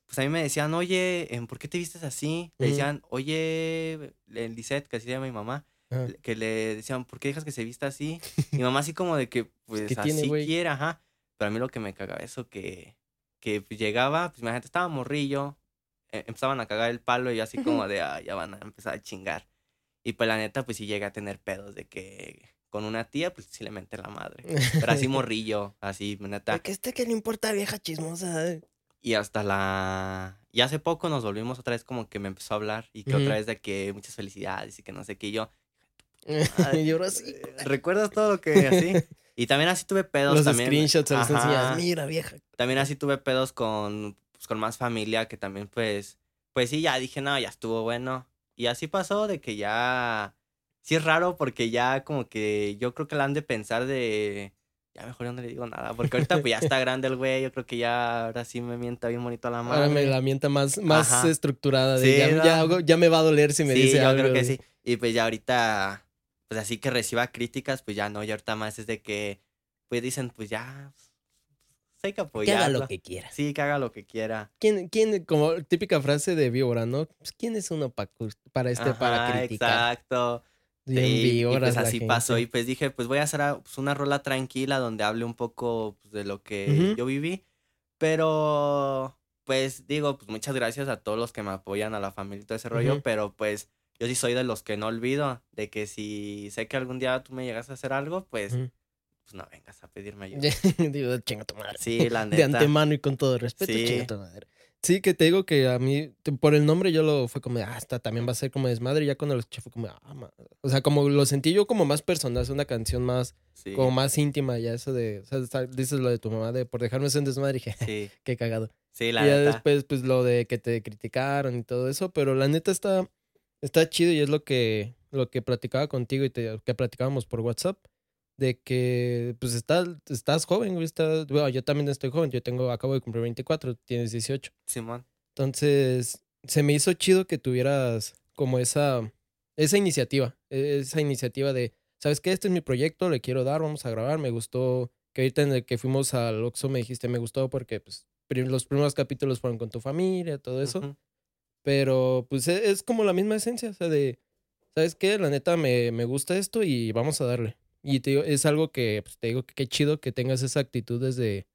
pues a mí me decían oye em, ¿por qué te vistes así? le decían oye el Lisette que así se llama mi mamá Ajá. que le decían, ¿por qué dejas que se vista así? Mi <laughs> mamá así como de que, pues, ¿qué tiene, así güey? quiera, ajá. Pero a mí lo que me cagaba eso que, que pues, llegaba, pues imagínate, estaba morrillo, eh, empezaban a cagar el palo y yo así como de, ah, ya van a empezar a chingar. Y pues la neta, pues sí llegué a tener pedos de que con una tía, pues sí le menté la madre. Pero así <laughs> morrillo, así, neta. ¿Qué este que le importa, vieja chismosa? Y hasta la... Y hace poco nos volvimos otra vez como que me empezó a hablar y que otra vez de que muchas felicidades y que no sé qué. Y yo, <laughs> Ay, y ahora sí. Eh, ¿Recuerdas todo lo que así? <laughs> Y también así tuve pedos Los también. screenshots Ajá. Mira, vieja. También así tuve pedos con, pues, con más familia que también pues, pues sí, ya dije, no, ya estuvo bueno. Y así pasó de que ya, sí es raro porque ya como que yo creo que la han de pensar de, ya mejor yo no le digo nada, porque ahorita pues ya está <laughs> grande el güey, yo creo que ya ahora sí me mienta bien bonito a la madre. Ahora me la mienta más, más Ajá. estructurada. De Sí, ya, ya, me va a doler si me sí, dice yo algo. creo que sí. Y pues ya ahorita, pues así que reciba críticas, pues ya no, ya ahorita más es de que, pues dicen, pues ya, hay que Que haga lo que quiera. Sí, que haga lo que quiera. ¿Quién, quién, como típica frase de víbora, ¿no? Pues, ¿Quién es uno pa para este, para Ajá, criticar? Exacto. Sí, y víboras pues así pasó. Y pues dije, pues voy a hacer pues, una rola tranquila donde hable un poco pues, de lo que Ujú. yo viví. Pero, pues digo, pues muchas gracias a todos los que me apoyan, a la familia y todo ese rollo. Ujú. Pero pues yo sí soy de los que no olvido. De que si sé que algún día tú me llegas a hacer algo, pues, Ujú. Pues no vengas a pedirme <laughs> ayuda. Digo, chinga tu madre. Sí, la De neta. antemano y con todo respeto, Sí. chinga tu madre. Sí, que te digo que a mí, por el nombre yo lo fue como, de, ah, esta también va a ser como desmadre. Y ya cuando lo escuché fue como, ah, ma-". o sea, como lo sentí yo como más personal, es una canción más, Sí, como más íntima ya, eso de, o sea, dices lo de tu mamá, de por dejarme ser un desmadre, y dije, sí, <laughs> qué cagado. sí, Y la ya neta. después, pues lo de que te criticaron y todo eso, pero la neta está, está chido y es lo que, lo que platicaba contigo y te, que platicábamos por WhatsApp, de que pues estás, estás joven, güey, estás, bueno, yo también estoy joven, yo tengo, acabo de cumplir 24, tienes 18. Simón. Entonces, se me hizo chido que tuvieras como esa, esa iniciativa, e- esa iniciativa de, ¿sabes qué? Este es mi proyecto, le quiero dar, vamos a grabar, me gustó, que ahorita en el que fuimos al Oxxo me dijiste, me gustó porque pues los primeros capítulos fueron con tu familia, todo eso, pero pues e- es, como la misma esencia, o sea, de, ¿sabes qué? La neta me, me gusta esto y vamos a darle. Y te digo, es algo que, pues, te digo que qué chido que tengas esa actitud desde,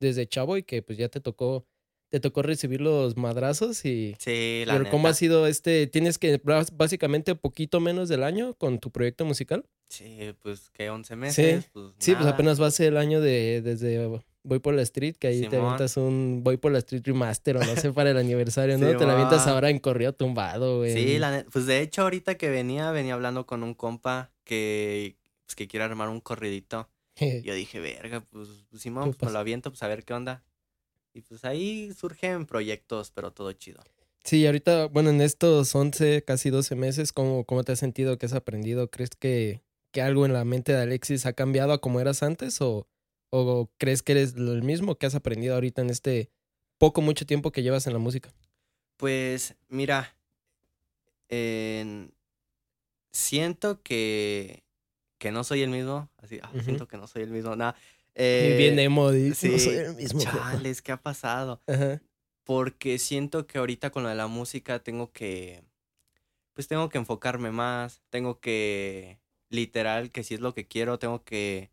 desde chavo y que pues ya te tocó, te tocó recibir los madrazos y... Sí, la Pero neta. ¿cómo ha sido este? ¿Tienes que básicamente poquito menos del año con tu proyecto musical? Sí, pues que 11 meses. Pues, Sí, pues apenas va a ser el año de desde Voy por la Street, que ahí te avientas un Voy por la Street remaster o no sé para el aniversario, ¿no? Te la avientas ahora en corrido tumbado, güey. Sí, la pues de hecho ahorita que venía, venía hablando con un compa que, pues, que quiere armar un corridito. <laughs> Yo dije, verga, pues, pues Simón, ¿Qué pues lo aviento, pues a ver qué onda. Y pues ahí surgen proyectos, pero todo chido. Sí, ahorita, bueno, en estos 11, casi 12 meses, ¿cómo, cómo te has sentido? ¿Qué has aprendido? ¿Crees que, que algo en la mente de Alexis ha cambiado a como eras antes? ¿O, o crees que eres lo mismo que has aprendido ahorita en este poco, mucho tiempo que llevas en la música? Pues mira, en- siento que, que no soy el mismo. Así, ah, siento que no soy el mismo. Nada. Eh, y bien emo, sí, no soy el mismo. jefa". Chales, ¿qué ha pasado? Ajá. Porque siento que ahorita con lo de la música tengo que. Pues tengo que enfocarme más. Tengo que. Literal, que si es lo que quiero, tengo que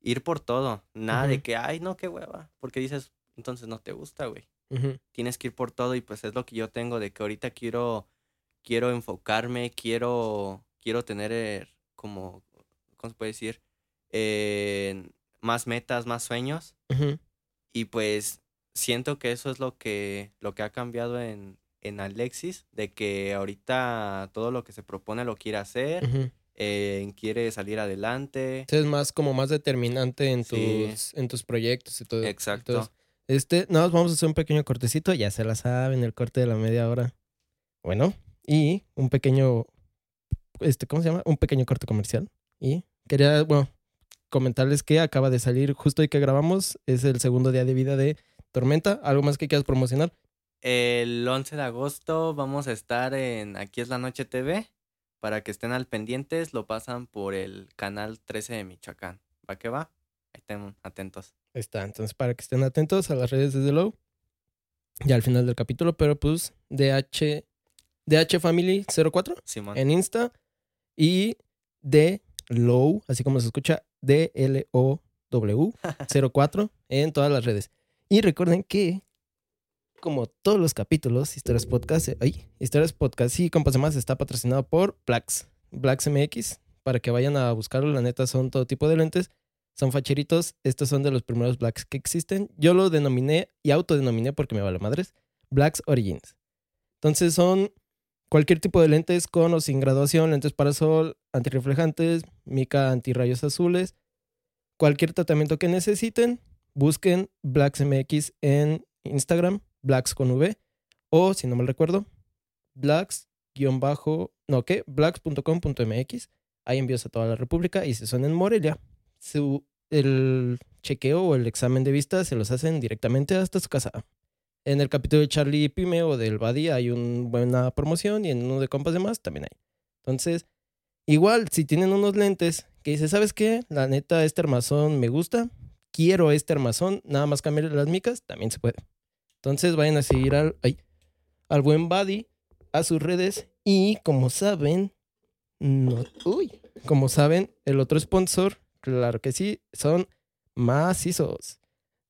ir por todo. Nada de que, ay, no, qué hueva. Porque dices, entonces no te gusta, güey. Ujú. Tienes que ir por todo y pues es lo que yo tengo de que ahorita quiero. Quiero enfocarme, quiero. Quiero tener eh, como. ¿Cómo se puede decir? Eh, más metas, más sueños. Y pues siento que eso es lo que, lo que ha cambiado en, en Alexis, de que ahorita todo lo que se propone lo quiere hacer, eh, quiere salir adelante. Entonces, más como más determinante en tus, en tus proyectos y todo. Exacto. Este, nada más vamos a hacer un pequeño cortecito, ya se la saben, el corte de la media hora. Bueno, y un pequeño, este, ¿cómo se llama? Un pequeño corte comercial. Y quería, bueno, comentarles que acaba de salir justo hoy que grabamos, es el segundo día de vida de Tormenta. ¿Algo más que quieras promocionar? El 11 de agosto vamos a estar en Aquí es la Noche TV. Para que estén al pendientes, lo pasan por el canal 13 de Michoacán. ¿Va que va? Ahí estén atentos. Ahí está, entonces para que estén atentos a las redes de The Low. Ya al final del capítulo, pero pues DH, DH Family 04 Simón. en Insta y de Low, así como se escucha, D-L-O-W 04 <laughs> en todas las redes. Y recuerden que, como todos los capítulos, Historias Podcast, eh, ay, Historias Podcast y Compas Más está patrocinado por Blacks, Blacks MX, para que vayan a buscarlo. La neta son todo tipo de lentes, son facheritos. Estos son de los primeros Blacks que existen. Yo lo denominé y autodenominé porque me vale madres, Blacks Origins. Entonces son cualquier tipo de lentes con o sin graduación, lentes para sol, antirreflejantes, mica antirrayos azules, cualquier tratamiento que necesiten, busquen Blacks MX en Instagram, Blacks con V, o si no me recuerdo, Blacks bajo, no, ¿qué? Blacks.com.mx, hay envíos a toda la República y si son en Morelia, su, el chequeo o el examen de vista se los hacen directamente hasta su casa. En el capítulo de Charlie Pime o del Buddy hay una buena promoción y en uno de compas de más también hay. Entonces, igual, si tienen unos lentes que dice, ¿sabes qué? La neta, este armazón me gusta, quiero este armazón, nada más cambiarle las micas, también se puede. Entonces, vayan a seguir al, al buen Buddy, a sus redes y como saben, no, como saben, el otro sponsor, claro que sí, son macizos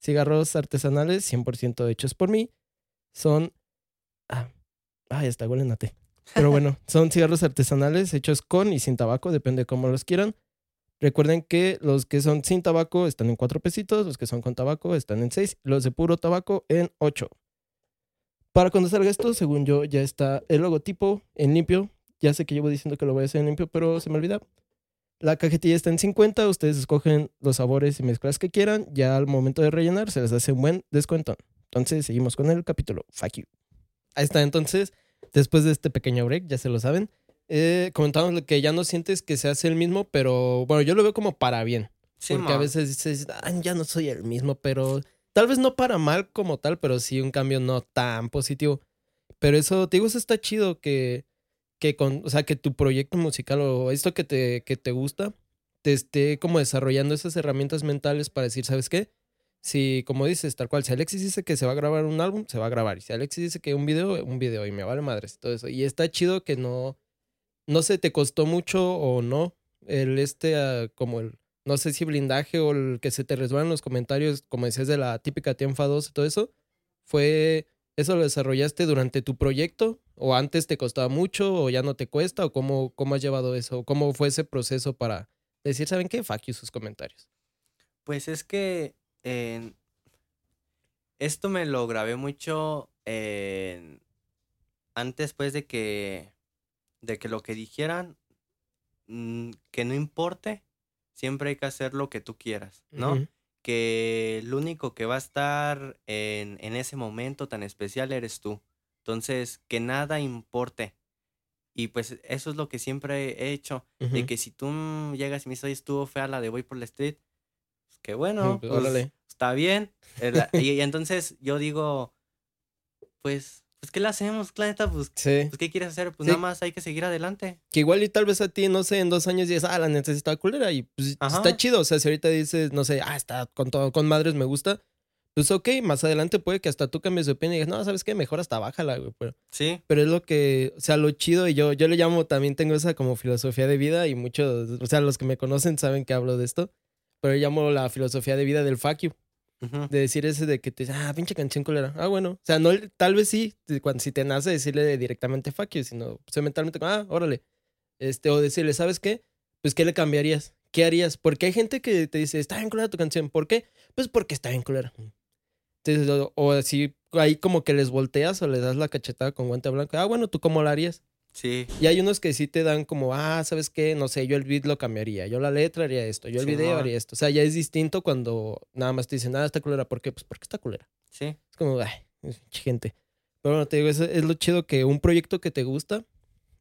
cigarros artesanales 100% hechos por mí. Son... Ah, ah, ya está, huelen a té. Pero <laughs> bueno, son cigarros artesanales hechos con y sin tabaco, depende de cómo los quieran. Recuerden que los que son sin tabaco están en 4 pesitos, los que son con tabaco están en 6, los de puro tabaco en 8. Para cuando salga esto, según yo, ya está el logotipo en limpio. Ya sé que llevo diciendo que lo voy a hacer en limpio, pero se me olvida. La cajetilla está en 50, ustedes escogen los sabores y mezclas que quieran. Ya al momento de rellenar se les hace un buen descuento. Entonces seguimos con el capítulo. Fuck you. Ahí está, entonces, después de este pequeño break, ya se lo saben. Eh, comentamos que ya no sientes que se hace el mismo, pero bueno, yo lo veo como para bien. Sí, porque a veces dices, "Ah, ya no soy el mismo, pero tal vez no para mal como tal, pero sí un cambio no tan positivo. Pero eso, te digo, eso está chido que, que con, o sea, que tu proyecto musical o esto que te, que te gusta, te esté como desarrollando esas herramientas mentales para decir, ¿sabes qué? Si, como dices, tal cual, si Alexis dice que se va a grabar un álbum, se va a grabar. Y si Alexis dice que un video, un video. Y me vale madres, todo eso. Y está chido que no, no sé, te costó mucho o no el este, ah, como el, no sé si blindaje o el que se te resbalan los comentarios, como decías de la típica tía enfadosa y todo eso, fue, ¿eso lo desarrollaste durante tu proyecto? ¿O antes te costaba mucho o ya no te cuesta? ¿O cómo, cómo has llevado eso? ¿Cómo fue ese proceso para decir, ¿saben qué? Fuck you sus comentarios. Pues es que esto me lo grabé mucho antes pues de que de que lo que dijeran mm, que no importe, siempre hay que hacer lo que tú quieras, ¿no? Que el único que va a estar en, en ese momento tan especial eres tú. Entonces, que nada importe. Y pues eso es lo que siempre he hecho. De Ujú. que si tú llegas y me dices, "Oye, estuvo fea la de Voy por la Street, pues que bueno, pues, pues, está bien. Eh, y entonces yo digo, pues, pues, ¿qué le hacemos? La neta, pues, Sí. pues, ¿qué quieres hacer? Pues Sí. nada más hay que seguir adelante. Que igual y tal vez a ti, no sé, en dos años dices, ah, la está culera y pues Ajá. está chido. O sea, si ahorita dices, no sé, ah, está con todo, con madres me gusta, pues ok, más adelante puede que hasta tú cambies de opinión y digas, no, ¿sabes qué? Mejor hasta bájala, güey. Pero, Sí, pero es lo que, o sea, lo chido y yo, yo le llamo, también tengo esa como filosofía de vida y muchos, o sea, los que me conocen saben que hablo de esto, pero yo llamo la filosofía de vida del fuck you. De decir ese de que te dice, ah, pinche canción culera. Ah, bueno. O sea, no, tal vez sí, cuando, si te nace decirle directamente fuck you, sino pues, mentalmente, ah, órale. Este, o decirle, ¿sabes qué? Pues, ¿qué le cambiarías? ¿Qué harías? Porque hay gente que te dice, está bien culera tu canción. ¿Por qué? Pues porque está bien culera. Entonces, o, o así, ahí como que les volteas o les das la cachetada con guante blanco. Ah, bueno, ¿tú cómo la harías? Sí, Y hay unos que sí te dan como, ah, ¿sabes qué? No sé, yo el beat lo cambiaría, yo la letra haría esto, yo el video haría esto. O sea, ya es distinto cuando nada más te dicen, nada, está culera. ¿Por qué? Pues porque está culera. sí. Es como, ay, gente. Pero bueno, te digo, es, es lo chido que un proyecto que te gusta,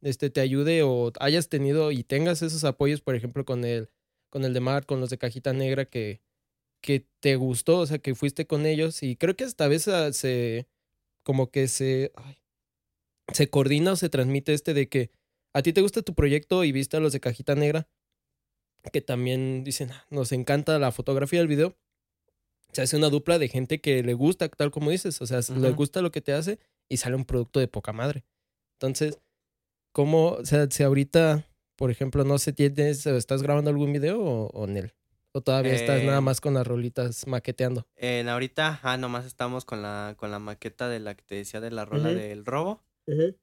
este, te ayude o hayas tenido y tengas esos apoyos, por ejemplo, con el, con el de Mar, con los de Cajita Negra, que, que te gustó, o sea, que fuiste con ellos. Y creo que esta vez ah, se, como que se, ay, se coordina o se transmite este de que a ti te gusta tu proyecto y viste a los de Cajita Negra, que también dicen, "Ah, nos encanta la fotografía del video. Se hace una dupla de gente que le gusta, tal como dices, o sea, le gusta lo que te hace y sale un producto de poca madre. Entonces, ¿cómo, o sea, si ahorita, por ejemplo, no sé, tienes, estás grabando algún video o, o en él? ¿O todavía estás nada Eh, más con las rolitas maqueteando? En ahorita, ah, nomás estamos con la, con la maqueta de la que te decía de la rola del robo.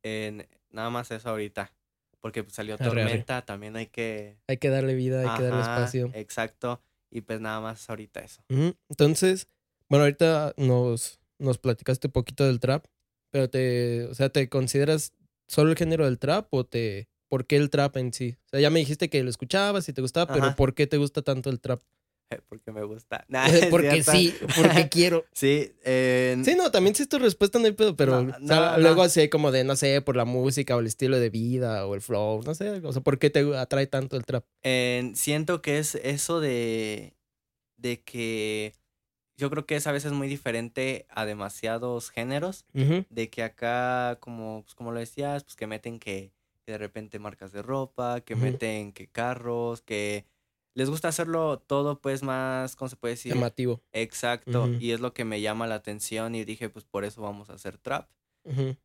En, nada más eso ahorita. Porque pues, salió Arre, arre. tormenta, también hay que. Hay que darle vida, hay que darle espacio. Exacto. Y pues nada más ahorita eso. Entonces, bueno, ahorita nos, nos platicaste un poquito del trap, pero te, o sea, ¿te consideras solo el género del trap o te, por qué el trap en sí? O sea, ya me dijiste que lo escuchabas y te gustaba, pero. ¿por qué te gusta tanto el trap? <laughs> Porque me gusta. <laughs> Nah, es porque sí, porque <laughs> quiero. Sí, en- Sí, no, también si es tu respuesta, no hay pedo, pero No, o sea, no, luego así hay como de, no sé, por la música o el estilo de vida o el flow, no sé, o sea, ¿por qué te atrae tanto el trap? en- siento que es eso de, de que yo creo que es a veces muy diferente a demasiados géneros. De que acá, como, pues, como lo decías, pues que meten que, que de repente marcas de ropa, que meten que carros, que les gusta hacerlo todo pues más, ¿cómo se puede decir? Llamativo. Exacto. Y es lo que me llama la atención y dije, pues por eso vamos a hacer trap.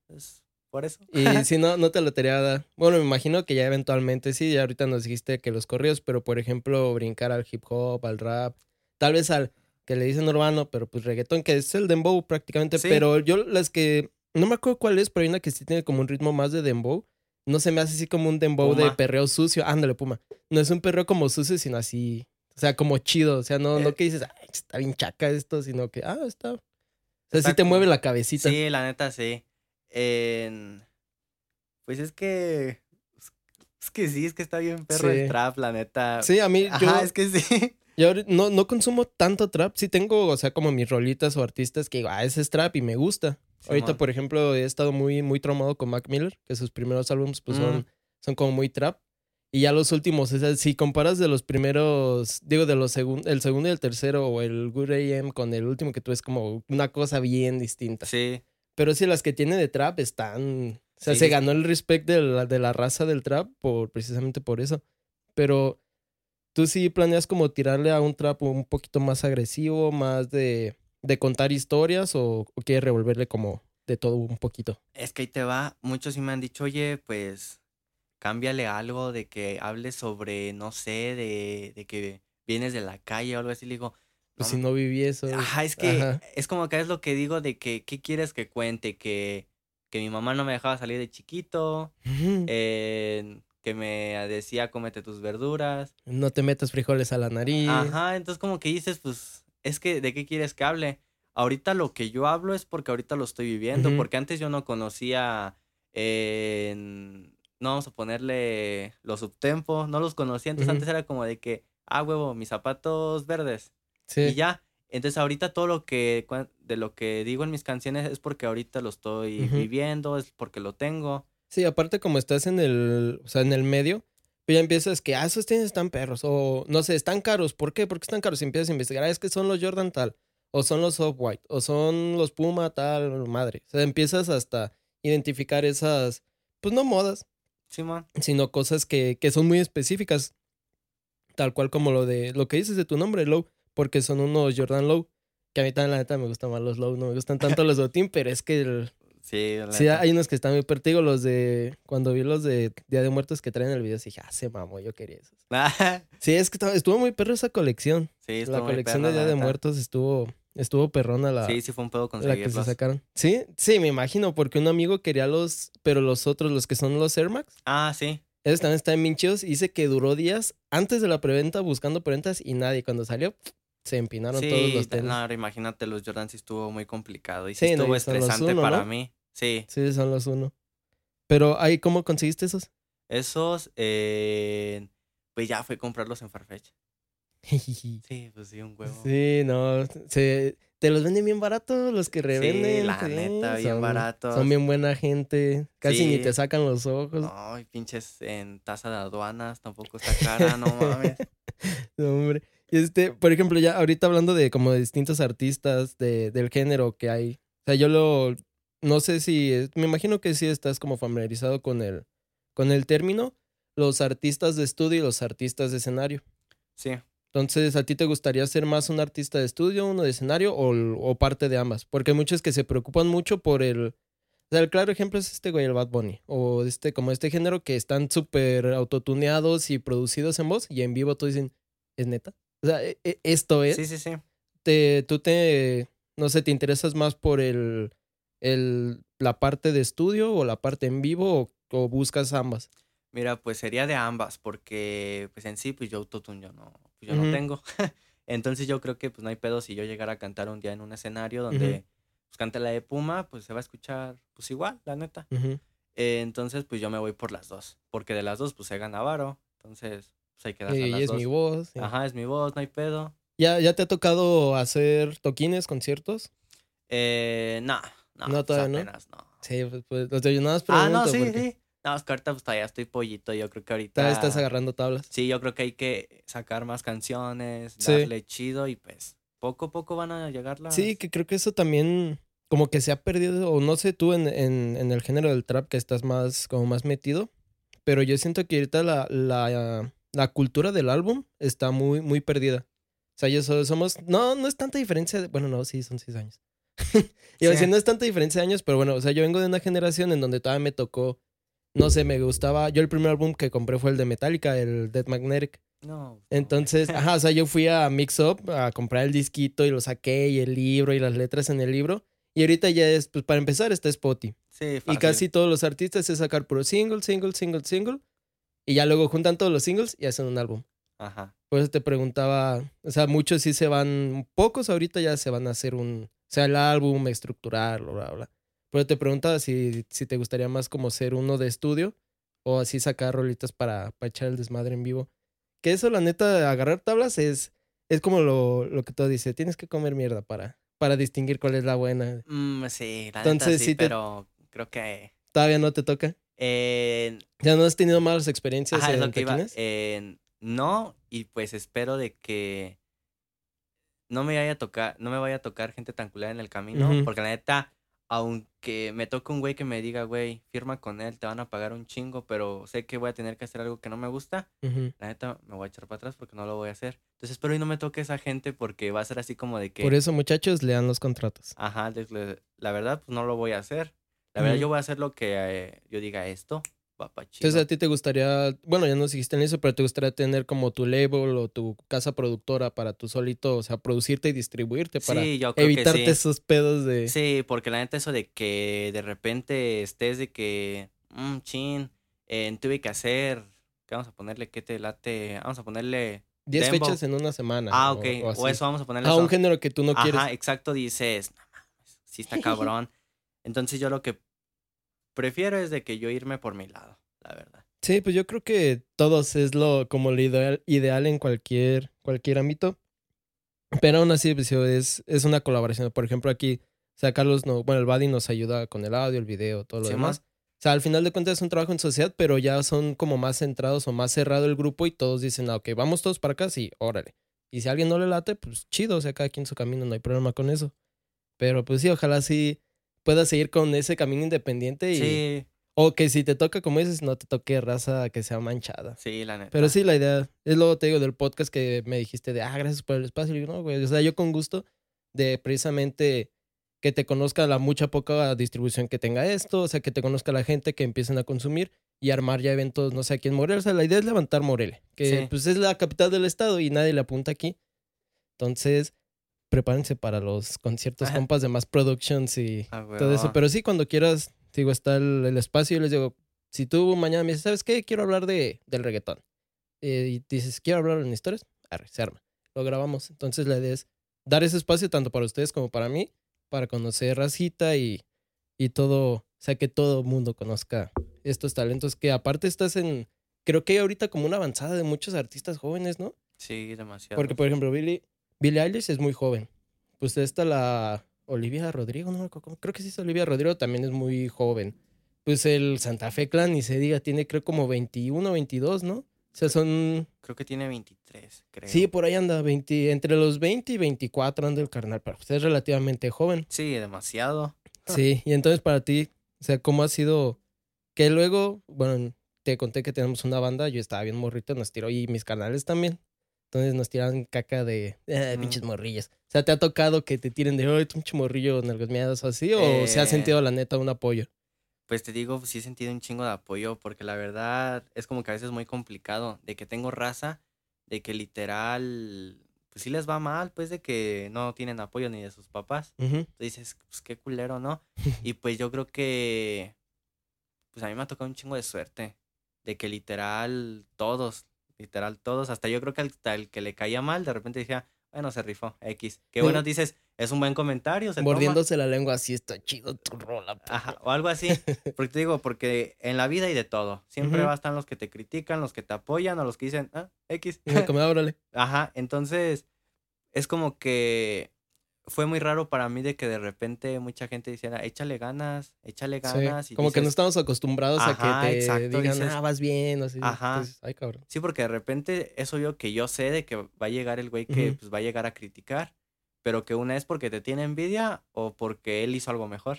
Pues, por eso. Y <laughs> si no, no te lo tería dar. Bueno, me imagino que ya eventualmente sí, ya ahorita nos dijiste que los corridos, pero por ejemplo, brincar al hip hop, al rap, tal vez al que le dicen urbano, pero pues reggaetón, que es el dembow prácticamente. Sí. Pero yo las que, no me acuerdo cuál es, pero hay una que sí tiene como un ritmo más de dembow. No se me hace así como un dembow de perreo sucio. Ándale, Puma. No es un perreo como sucio, sino así, o sea, como chido. O sea, no, no Eh. que dices, Ay, está bien chaca esto, sino que, ah, está. O sea, Está sí te como- mueve la cabecita. Sí, la neta sí. En- Pues es que... Es que sí, es que está bien perro Sí. el trap, la neta. Sí, a mí, yo, Ajá, es que sí. <laughs> Yo no, no consumo tanto trap. Sí tengo, o sea, como mis rolitas o artistas que digo, ah, ese es trap y me gusta. Ahorita, por ejemplo, he estado muy, muy traumado con Mac Miller, que sus primeros álbumes pues, son, Mm. son como muy trap. Y ya los últimos, o sea, si comparas de los primeros, digo, de los segun- el segundo y el tercero, o el Good AM con el último que tú es como una cosa bien distinta. Sí. Pero sí, las que tiene de trap están. O sea, Sí, se ganó el respect de la, de la raza del trap por, precisamente por eso. Pero tú sí planeas como tirarle a un trap un poquito más agresivo, más de, de contar historias, o, o quieres revolverle como de todo un poquito. Es que ahí te va. Muchos sí me han dicho, oye, pues cámbiale algo de que hables sobre, no sé, de, de que vienes de la calle o algo así. Le digo, Pues No, si no viví eso. ajá, es que Ajá. es como que es lo que digo de que, ¿qué quieres que cuente? Que, que mi mamá no me dejaba salir de chiquito, eh, que me decía, cómete tus verduras. No te metas frijoles a la nariz. Ajá, entonces como que dices, pues, es que, ¿de qué quieres que hable? Ahorita lo que yo hablo es porque ahorita lo estoy viviendo, porque antes yo no conocía, eh, no vamos a ponerle los subtempos, no los conocía, entonces antes era como de que, ah, huevo, mis zapatos verdes, Sí. y ya. Entonces ahorita todo lo que, de lo que digo en mis canciones es porque ahorita lo estoy viviendo, es porque lo tengo. Sí, aparte como estás en el, o sea, en el medio, pues ya empiezas que, ah, esos tenis están perros, o no sé, están caros, ¿por qué? Porque están caros, y empiezas a investigar, ah, es que son los Jordan tal, o son los Off-White, o son los Puma tal, madre. O sea, empiezas hasta, identificar esas, pues no modas, Simón. sino cosas que, que son muy específicas. Tal cual como lo de lo que dices de tu nombre, Low, porque son unos Jordan Low. Que a mí también la neta me gustan más los Low, no me gustan tanto los <laughs> Botín, pero es que el- Sí, sí hay unos que están muy pertigo, los de cuando vi los de Día de Muertos que traen el video, dije, ah, se mamó, yo quería esos. <laughs> Sí, es que estuvo muy perro esa colección. sí, estuvo la muy colección de Día de. Muertos estuvo estuvo perrona la, Sí, sí fue un pedo la que se sacaron. Sí, sí, me imagino, porque un amigo quería los, pero los otros, los que son los Air Max, Ah, sí. esos también están bien chidos. y Dice que duró días antes de la preventa buscando preventas y nadie. Cuando salió, se empinaron todos Sí, los tenis. no, imagínate, los Jordan sí estuvo muy complicado. Y sí, Sí, no, estuvo y estresante uno, para ¿no? mí. Sí. Sí, son los uno. Pero ahí, ¿cómo conseguiste esos? Esos, eh, pues ya fue comprarlos en Farfetch. sí, <laughs> Sí, pues sí, un huevo. no. Se, te los venden bien baratos los que revenden. la sí, neta, bien son- baratos. Son bien buena gente. Casi ni Sí. te sacan los ojos. Ay, pinches en tasa de aduanas, tampoco está cara, no <laughs> mames. No, hombre. Este, por ejemplo, ya ahorita hablando de como de distintos artistas de, del género que hay. O sea, yo lo no sé si me imagino que sí estás como familiarizado con el con el término los artistas de estudio y los artistas de escenario. Sí, Entonces, ¿a ti te gustaría ser más un artista de estudio, uno de escenario o, o parte de ambas? Porque hay muchos que se preocupan mucho por el... O sea, el claro ejemplo es este güey, el Bad Bunny. O este, como este género que están súper autotuneados y producidos en voz y en vivo tú dicen, ¿es neta? O sea, e- e- esto es... sí, sí, sí. Te, tú te, no sé, te interesas más por el, el, la parte de estudio o la parte en vivo o, o buscas ambas? Mira, pues sería de ambas, porque pues en sí, pues yo autotune yo no, pues, yo no tengo. <laughs> Entonces yo creo que pues no hay pedo si yo llegara a cantar un día en un escenario donde pues cante la de Puma, pues se va a escuchar pues igual, la neta. Eh, entonces pues yo me voy por las dos, porque de las dos pues se gana varo, entonces pues hay que darse a Y las es dos. mi voz. sí. Ajá, es mi voz, no hay pedo. ¿Ya, ¿Ya te ha tocado hacer toquines, conciertos? Eh, no, no, No, pues, todavía no. apenas no. Sí, pues, pues los de nada más Ah, no, sí, porque sí. No, es que ahorita pues todavía estoy pollito, yo creo que ahorita... todavía estás agarrando tablas. Sí, yo creo que hay que sacar más canciones, Sí. darle chido y pues poco a poco van a llegar las... Sí, que creo que eso también como que se ha perdido, o no sé tú en, en, en el género del trap que estás más, como más metido, pero yo siento que ahorita la, la, la cultura del álbum está muy, muy perdida. O sea, yo so- somos, no, no es tanta diferencia, de- bueno, no, sí, son seis años. <laughs> A Sí. no es tanta diferencia de años, pero bueno, o sea, yo vengo de una generación en donde todavía me tocó, no sé, me gustaba, yo el primer álbum que compré fue el de Metallica, el Dead Magnetic. No. Entonces, <laughs> ajá, o sea, yo fui a Mix Up a comprar el disquito y lo saqué y el libro y las letras en el libro. Y ahorita ya es, pues para empezar, está Spotify. Sí, Y fácil. casi todos los artistas es sacar puro single, single, single, single. Y ya luego juntan todos los singles y hacen un álbum. Ajá. Por eso te preguntaba, o sea, muchos sí se van, pocos ahorita ya se van a hacer un, o sea, el álbum, estructurarlo, bla, bla. Pero te preguntaba si, si te gustaría más como ser uno de estudio o así sacar rolitas para, para echar el desmadre en vivo. Que eso, la neta, agarrar tablas es, es como lo, lo que tú dices, tienes que comer mierda para, para distinguir cuál es la buena. Mm, sí, la Entonces, neta sí, sí te- pero creo que... Todavía no te toca. Eh, ¿Ya no has tenido malas experiencias ajá, en lo que iba. eh, no, y pues espero de que no me vaya a tocar, no me vaya a tocar gente tan culera en el camino, porque la neta, aunque me toque un güey que me diga, güey, firma con él, te van a pagar un chingo, pero sé que voy a tener que hacer algo que no me gusta, la neta me voy a echar para atrás porque no lo voy a hacer. Entonces espero y no me toque esa gente porque va a ser así como de que, Por eso, muchachos, lean los contratos. ajá, la verdad, pues no lo voy a hacer. La verdad, yo voy a hacer lo que eh, yo diga esto, va pa' chido. Entonces a ti te gustaría, bueno, ya no dijiste en eso, pero te gustaría tener como tu label o tu casa productora para tú solito, o sea, producirte y distribuirte para sí, yo creo evitarte que sí. esos pedos de... Sí, porque la neta eso de que de repente estés de que, mmm, chin, eh, tuve que hacer, ¿qué vamos a ponerle? ¿Qué te late? Vamos a ponerle... 10 Dembow. fechas en una semana. Ah, ok, O, eso vamos a ponerle Ah, eso. un género que tú no quieres. Ajá, exacto, dices, no mames, sí está <laughs> cabrón. Entonces yo lo que prefiero es de que yo irme por mi lado, la verdad. Sí, pues yo creo que todos es lo como lo ideal, ideal en cualquier, cualquier ámbito. Pero aún así, pues, es, es una colaboración. Por ejemplo, aquí, o sea, Carlos, no, bueno, el Buddy nos ayuda con el audio, el video, todo lo demás. O sea, al final de cuentas es un trabajo en sociedad, pero ya son como más centrados o más cerrado el grupo y todos dicen, ah, ok, vamos todos para acá, sí, órale. Y si a alguien no le late, pues chido, o sea, cada quien su camino, no hay problema con eso. Pero pues sí, ojalá sí puedas seguir con ese camino independiente y... Sí, O que si te toca, como dices, no te toque raza que sea manchada. sí, la neta. Pero sí, la idea es luego te digo del podcast que me dijiste de, ah, gracias por el espacio. Y digo, no, güey, o sea, yo con gusto de precisamente que te conozca la mucha poca distribución que tenga esto, o sea, que te conozca la gente que empiecen a consumir y armar ya eventos, no sé, aquí en Morelia. O sea, la idea es levantar Morelia, que Sí. pues es la capital del estado y nadie le apunta aquí. Entonces, prepárense para los conciertos Ajá. compas de más productions y Ah, todo eso. Pero sí, cuando quieras, digo, está el, el espacio y les digo, si tú mañana me dices, ¿sabes qué? Quiero hablar de, del reggaetón. Eh, y dices, quiero hablar en historias, arre, se arma. Lo grabamos. Entonces la idea es dar ese espacio tanto para ustedes como para mí, para conocer racita y, y todo, o sea, que todo mundo conozca estos talentos que aparte estás en, creo que hay ahorita como una avanzada de muchos artistas jóvenes, ¿no? Sí, demasiado. Porque, por ejemplo, Billie, Billie Eilish es muy joven. Pues está la Olivia Rodrigo, no me acuerdo cómo- creo que sí es Olivia Rodrigo, también es muy joven. Pues el Santa Fe Clan, ni se diga, tiene creo como 21, 22, ¿no? O sea, son... Creo que tiene 23, creo. Sí, por ahí anda, 20, entre los 20 y 24 anda el carnal, pero pues es relativamente joven. Sí, demasiado. Sí, y entonces para ti, o sea, ¿cómo ha sido? Que luego, bueno, te conté que tenemos una banda, yo estaba bien morrito, nos tiró, y mis canales también. Entonces nos tiran caca de, eh, pinches morrillas. O sea, ¿te ha tocado que te tiren de, ay, pinche morrillo, nalgas miadas o así? ¿O se ha Eh. sentido la neta un apoyo? Pues te digo, sí he sentido un chingo de apoyo, porque la verdad es como que a veces es muy complicado, de que tengo raza, de que literal, pues sí les va mal, pues de que no tienen apoyo ni de sus papás. Tú dices, pues qué culero, ¿no? <laughs> Y pues yo creo que, pues a mí me ha tocado un chingo de suerte, de que literal todos, literal todos, hasta yo creo que hasta el que le caía mal, de repente decía, bueno, se rifó, X. Sí. bueno, <laughs> dices, es un buen comentario, se toma. Mordiéndose la lengua, así está chido tu rola. perro". Ajá, o algo así. <laughs> Porque te digo, porque en la vida hay de todo. Siempre va a estar los que te critican, los que te apoyan, o los que dicen, ah, X. Órale. <laughs> Ajá, entonces es como que fue muy raro para mí de que de repente mucha gente dijera, échale ganas, échale Sí, ganas. y Como que no estamos acostumbrados a que te exacto, digan, dices- ah, vas bien, o así. Ajá. Entonces, ay, cabrón. Sí, porque de repente es obvio que yo sé de que va a llegar el güey que pues, va a llegar a criticar, pero que una es porque te tiene envidia o porque él hizo algo mejor.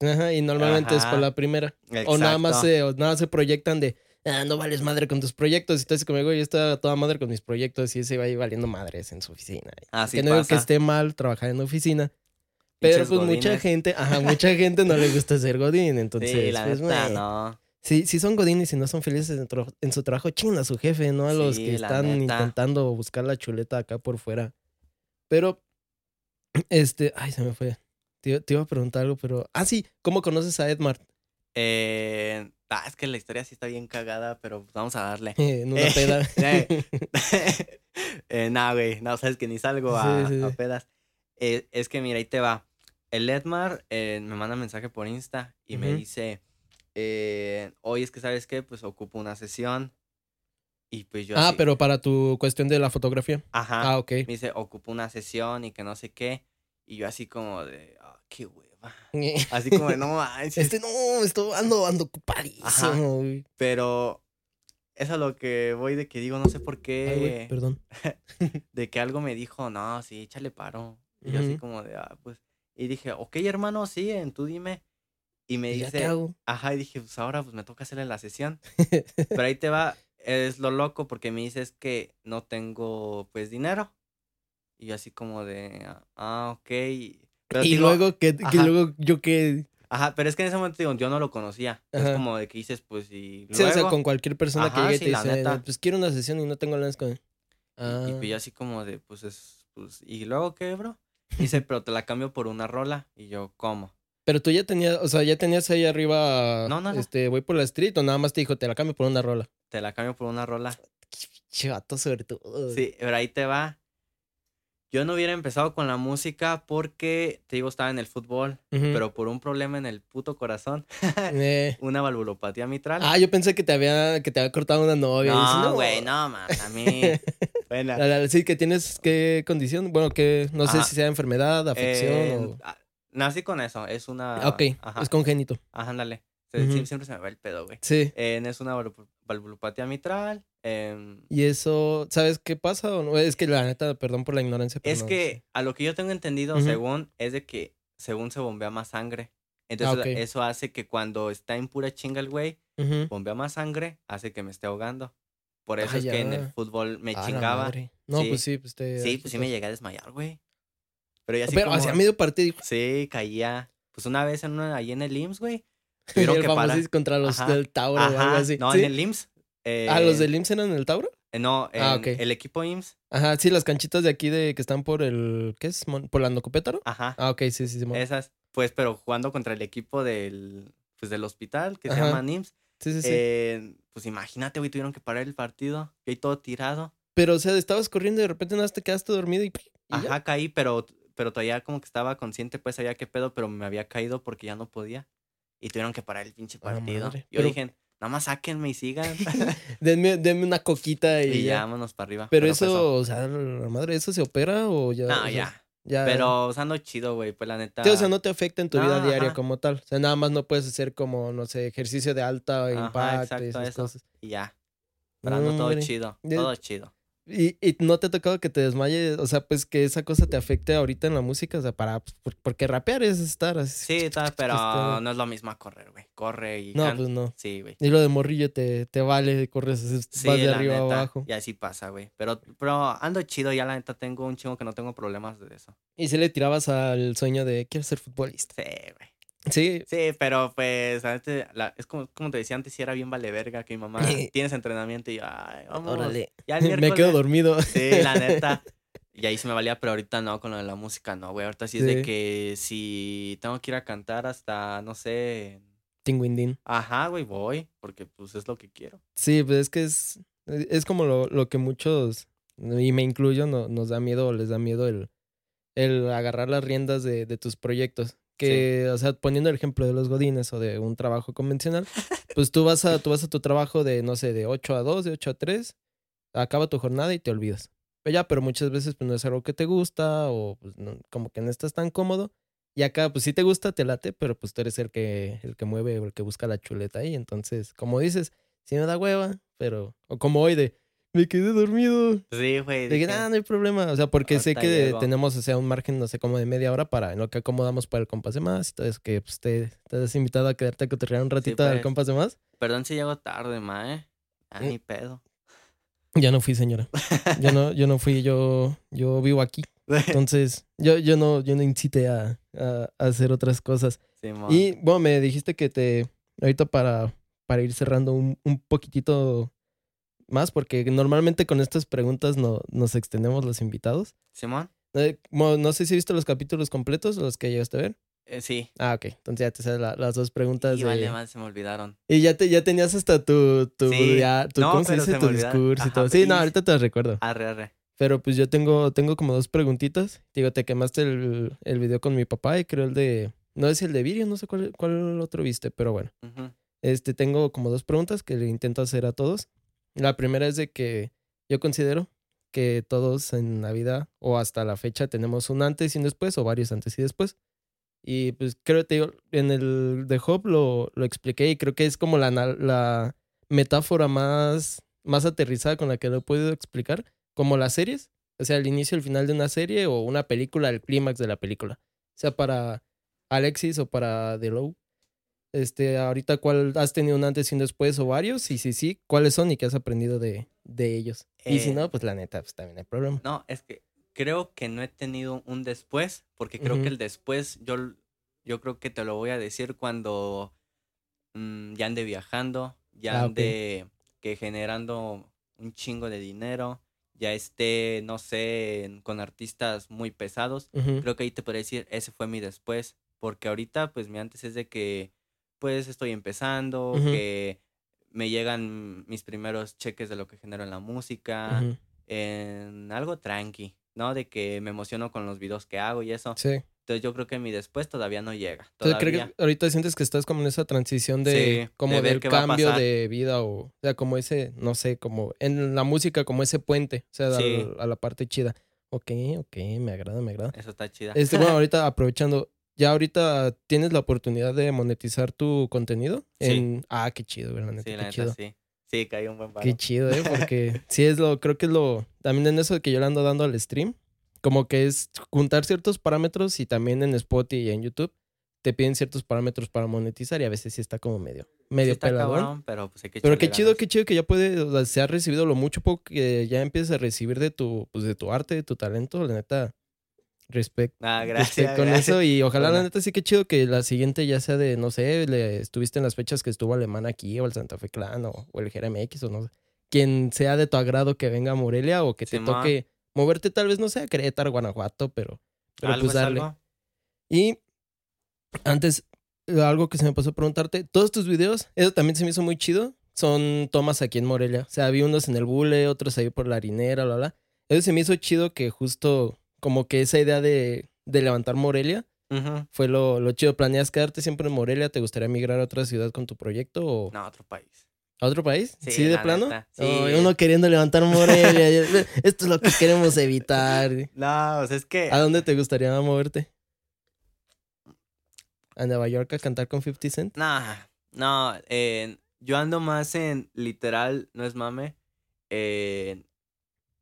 Ajá, y normalmente es por la primera. O nada más Exacto. se, o nada se proyectan de, ah, no vales madre con tus proyectos. Y entonces conmigo yo estaba toda madre con mis proyectos y ese va ahí valiendo madres en su oficina. Así que no digo que pasa. esté mal trabajar en oficina. Pero pues mucha gente, ajá, mucha gente no le gusta ser godín. Entonces, sí, la pues, neta, no. Si, si son godines y no son felices en, su trabajo, chingan a su jefe, no a los Sí, que están neta. intentando buscar la chuleta acá por fuera. Pero, este, ay, se me fue. Te, te iba a preguntar algo, pero. Ah, sí, ¿cómo conoces a Edmar? Eh, ah, es que la historia sí está bien cagada, pero pues, vamos a darle. <laughs> en una Eh, peda. <laughs> <laughs> eh, nah, güey, no, sabes que ni salgo a, Sí, sí, a pedas. Eh, es que mira, ahí te va. El Edmar eh, me manda mensaje por Insta y me dice, eh, oye, es que sabes qué, pues ocupo una sesión. Y pues yo ah, así, pero para tu cuestión de la fotografía. Ajá. Ah, ok. Me dice, ocupo una sesión y que no sé qué. Y yo así como de, ah, qué hueva. <laughs> Así como de, no manches. Este, no, estoy, ando, ando ocupadísimo. Ajá. güey. Pero es a lo que voy de que digo, no sé por Ay, qué. güey, perdón. <laughs> de que algo me dijo, no, sí, échale paro. Y yo así Ujú. como de, ah, pues. Y dije, ok, hermano, sí, en tú dime. Y me ¿Y dice, hago? ajá, y dije, pues ahora pues me toca hacerle la sesión. <laughs> Pero ahí te va, es lo loco porque me dices que no tengo pues dinero. Y yo así como de, ah, ok. Pero y digo, luego, que, que luego yo que. Ajá, pero es que en ese momento digo, yo no lo conocía. Ajá. Es como de que dices, pues, y Sí, o sea, luego, con cualquier persona que llegue y sí, te dice, neta. pues quiero una sesión y no tengo lana con. y- Ah. y, pues yo así como de, pues es, pues, ¿y luego qué, bro? Dice, pero te la cambio por una rola. Y yo, ¿cómo? Pero tú ya tenías, o sea, ya tenías ahí arriba. No, no, no. Este, voy por la street o nada más te dijo, te la cambio por una rola. Te la cambio por una rola. Chivato, sobre todo. Sí, pero ahí te va. Yo no hubiera empezado con la música porque, te digo, estaba en el fútbol, pero por un problema en el puto corazón, <laughs> Eh. una valvulopatía mitral. Ah, yo pensé que te había, que te había cortado una novia. No, güey, no, man, a mí. <laughs> Bueno, Sí, que tienes qué condición. Bueno, que no sé Ajá. si sea enfermedad, afección eh, o. ah, nací con eso, es una... Ah, ok, Ajá, es congénito. ajá, ándale. Se- Siempre se me va el pedo, güey. Sí. Eh, es una valvu- valvulopatía mitral. Y eso, ¿sabes qué pasa? o no? Es que la neta, perdón por la ignorancia. pero es no que a lo que yo tengo entendido, según, es de que según se bombea más sangre. Entonces ok. eso hace que cuando está en pura chinga el güey, bombea más sangre, hace que me esté ahogando. Por eso Ah, es que en el fútbol me chingaba. No, Sí. pues sí, pues te. Sí, pues sí me llegué a desmayar, güey. Pero ya así Pero como... hacia medio partido. Sí, caía. Pues una vez en una, ahí en el IMSS, güey. El Tuvieron que parar. contra los Ajá. del Tauro o algo así. No, ¿Sí? en el IMSS. Ah, los eh, del IMSS eran en el Tauro. eh, No, en Ah, el equipo IMSS. Ajá, sí, las canchitas de aquí de que están por el. ¿Qué es? ¿Por la Nocopétaro? Ajá. Ah, ok, sí, sí, sí. Esas. Pues, pero jugando contra el equipo del, pues, del hospital, que se llama NIMS. Sí, sí, sí. Eh, pues imagínate, güey, tuvieron que parar el partido. Yo ahí todo tirado. Pero, o sea, estabas corriendo y de repente nada más te quedaste dormido y. y ya. Ajá, caí, pero, pero todavía como que estaba consciente, pues sabía qué pedo, pero me había caído porque ya no podía. Y tuvieron que parar el pinche partido. Yo Pero- dije, nada más sáquenme y sigan. <laughs> Denme, denme una coquita <laughs> y, y ya, ya. vámonos para arriba. Pero, eso, o sea, la madre, ¿eso se opera o ya? o No, sea, ya. ya. Pero, o sea, no chido, güey, pues la neta. Sí, o sea, no te afecta en tu vida No, diaria ajá. como tal. O sea, nada más no puedes hacer como, no sé, ejercicio de alta Ajá, impacto y esas eso. cosas. Y ya. Parando todo Hombre. chido. Todo chido. ¿Y, y no te ha tocado que te desmayes? O sea, pues que esa cosa te afecte ahorita en la música. O sea, para. pues, por- porque rapear es estar así. Sí, tal, pero Está- no es lo mismo a correr, güey. Corre y No, can- pues no. Sí, güey. Y lo de morrillo te, te vale, corres, Sí, vas de arriba neta, abajo. Y así pasa, güey. Pero, pero ando chido, ya la neta tengo un chingo que no tengo problemas de eso. Y si le tirabas al sueño de quiero ser futbolista. Sí, güey. Sí, Sí, pero pues, la neta, la- es como, como te decía antes, si era bien vale verga que mi mamá <laughs> tienes entrenamiento y yo, ay, vamos. órale. Ya <laughs> Me quedo miércoles". dormido. <laughs> Sí, la neta. Y ahí se me valía, pero ahorita no, con lo de la música no, güey. Ahorita sí es de que si tengo que ir a cantar hasta, no sé. Tinguindín. Ajá, güey, voy, porque pues es lo que quiero. Sí, pues es que es, es como lo, lo que muchos, y me incluyo, no, nos da miedo les da miedo el, el agarrar las riendas de, de tus proyectos. Que, o sea, poniendo el ejemplo de los godines o de un trabajo convencional, <laughs> pues tú vas a, tú vas a tu trabajo de, no sé, de 8 a 2, de 8 a 3, acaba tu jornada y te olvidas. Pero ya, pero muchas veces pues no es algo que te gusta o pues, no- como que no estás tan cómodo. Y acá, pues sí te gusta, te late, pero pues tú eres el que, el que mueve o el que busca la chuleta ahí. Entonces, como dices, sí me da hueva, pero. O como hoy de. Me quedé dormido. Sí, güey. Dije, ah, no hay problema. O sea, porque sé que llego. tenemos, o sea, un margen, no sé, como de media hora para en lo que acomodamos para el compás de más. Entonces, que pues te, te has invitado a quedarte a cotorrear un ratito al pues. compás de más. Perdón si llego tarde, ma, eh. Ah, Eh. ni pedo. Ya no fui, señora. Yo no, yo no fui, yo, yo vivo aquí. Entonces, yo, yo no, yo no incité a, a- a hacer otras cosas. Simón. Y bueno, me dijiste que te. Ahorita para, para ir cerrando un, un poquitito más, porque normalmente con estas preguntas no, nos extendemos los invitados. Simón. Eh, no sé si viste los capítulos completos, los que llegaste a ver. Eh, sí. Ah, ok. Entonces ya te sabes la- las dos preguntas. Y de- vale, más se me olvidaron. Y ya, te, ya tenías hasta tu, tu, Sí. ya, tu- No, ¿cómo se pero dice? se Tu discurso y todo. Sí, no, ahorita te las recuerdo. Arre, arre. Pero pues yo tengo, tengo como dos preguntitas. Digo, te quemaste el, el video con mi papá y creo el de. No es el de Virio, no sé cuál, cuál otro viste, pero bueno. Este, tengo como dos preguntas que le intento hacer a todos. La primera es de que yo considero que todos en la vida o hasta la fecha tenemos un antes y un después o varios antes y después. Y pues creo que en el de Hop lo, lo expliqué y creo que es como la, la metáfora más, más aterrizada con la que lo he podido explicar, como las series. O sea, el inicio y el final de una serie o una película, el clímax de la película. O sea, para Alexis o para The Low. Este, ahorita, ¿cuál has tenido un antes y un después o varios? Y si sí, ¿cuáles son y qué has aprendido de, de ellos? y si Eh, no, pues la neta, pues también hay problema. No, es que creo que no he tenido un después, porque creo que el después yo, yo creo que te lo voy a decir cuando mm, ya ande viajando, ya Ah, ande que generando un chingo de dinero, ya esté, no sé, con artistas muy pesados. Creo que ahí te podría decir, ese fue mi después, porque ahorita pues mi antes es de que pues estoy empezando, que me llegan mis primeros cheques de lo que genero en la música en algo tranqui, ¿no? De que me emociono con los videos que hago y eso. Sí. Entonces yo creo que mi después todavía no llega. Entonces, ¿crees Todavía. que ahorita sientes que estás como en esa transición de Sí, como de del cambio de vida o, o sea, como ese, no sé, como en la música, como ese puente, o sea, a la parte chida. Ok, ok, me agrada, me agrada. Eso está chida. Este, bueno, ahorita aprovechando, ya ahorita tienes la oportunidad de monetizar tu contenido. Sí. En... Ah, qué chido, güey, la neta, sí, qué la neta, chido. sí. Sí, caí un buen paro. Qué chido, ¿eh? <laughs> Porque sí es lo, creo que es lo, también en eso que yo le ando dando al stream, como que es juntar ciertos parámetros y también en Spotify y en YouTube te piden ciertos parámetros para monetizar y a veces sí está como medio, medio Sí está peladón. cabrón, pero pues hay que Pero qué chido, qué chido que ya puede, o sea, se ha recibido lo mucho poco que ya empiezas a recibir de tu, pues de tu arte, de tu talento, la neta. Respect, Ah, respect gracias. con gracias. eso y ojalá la neta sí que chido que la siguiente ya sea de, no sé, le, estuviste en las fechas que estuvo Alemán aquí o el Santa Fe Clan o, o el GRMX o no sé. Quien sea de tu agrado que venga a Morelia o que te toque moverte tal vez, no sé, a Querétaro, Guanajuato, pero, pero Algo pues es darle. algo. Y antes, eh, algo que se me pasó a preguntarte, todos tus videos, eso también se me hizo muy chido, son tomas aquí en Morelia. O sea, vi unos en el Bule, otros ahí por la harinera, bla, bla. Eso se me hizo chido que justo como que esa idea de, de levantar Morelia fue lo, lo chido. ¿Planeas quedarte siempre en Morelia? ¿Te gustaría migrar a otra ciudad con tu proyecto o No, otro país. a otro país? Sí, Sí, de la plano. sí. Uno queriendo levantar Morelia. Esto es lo que queremos evitar. <laughs> No, o sea, es que. ¿A dónde te gustaría moverte? ¿A Nueva York a cantar con 50 Cent? No, no, yo ando más en literal, no es mame,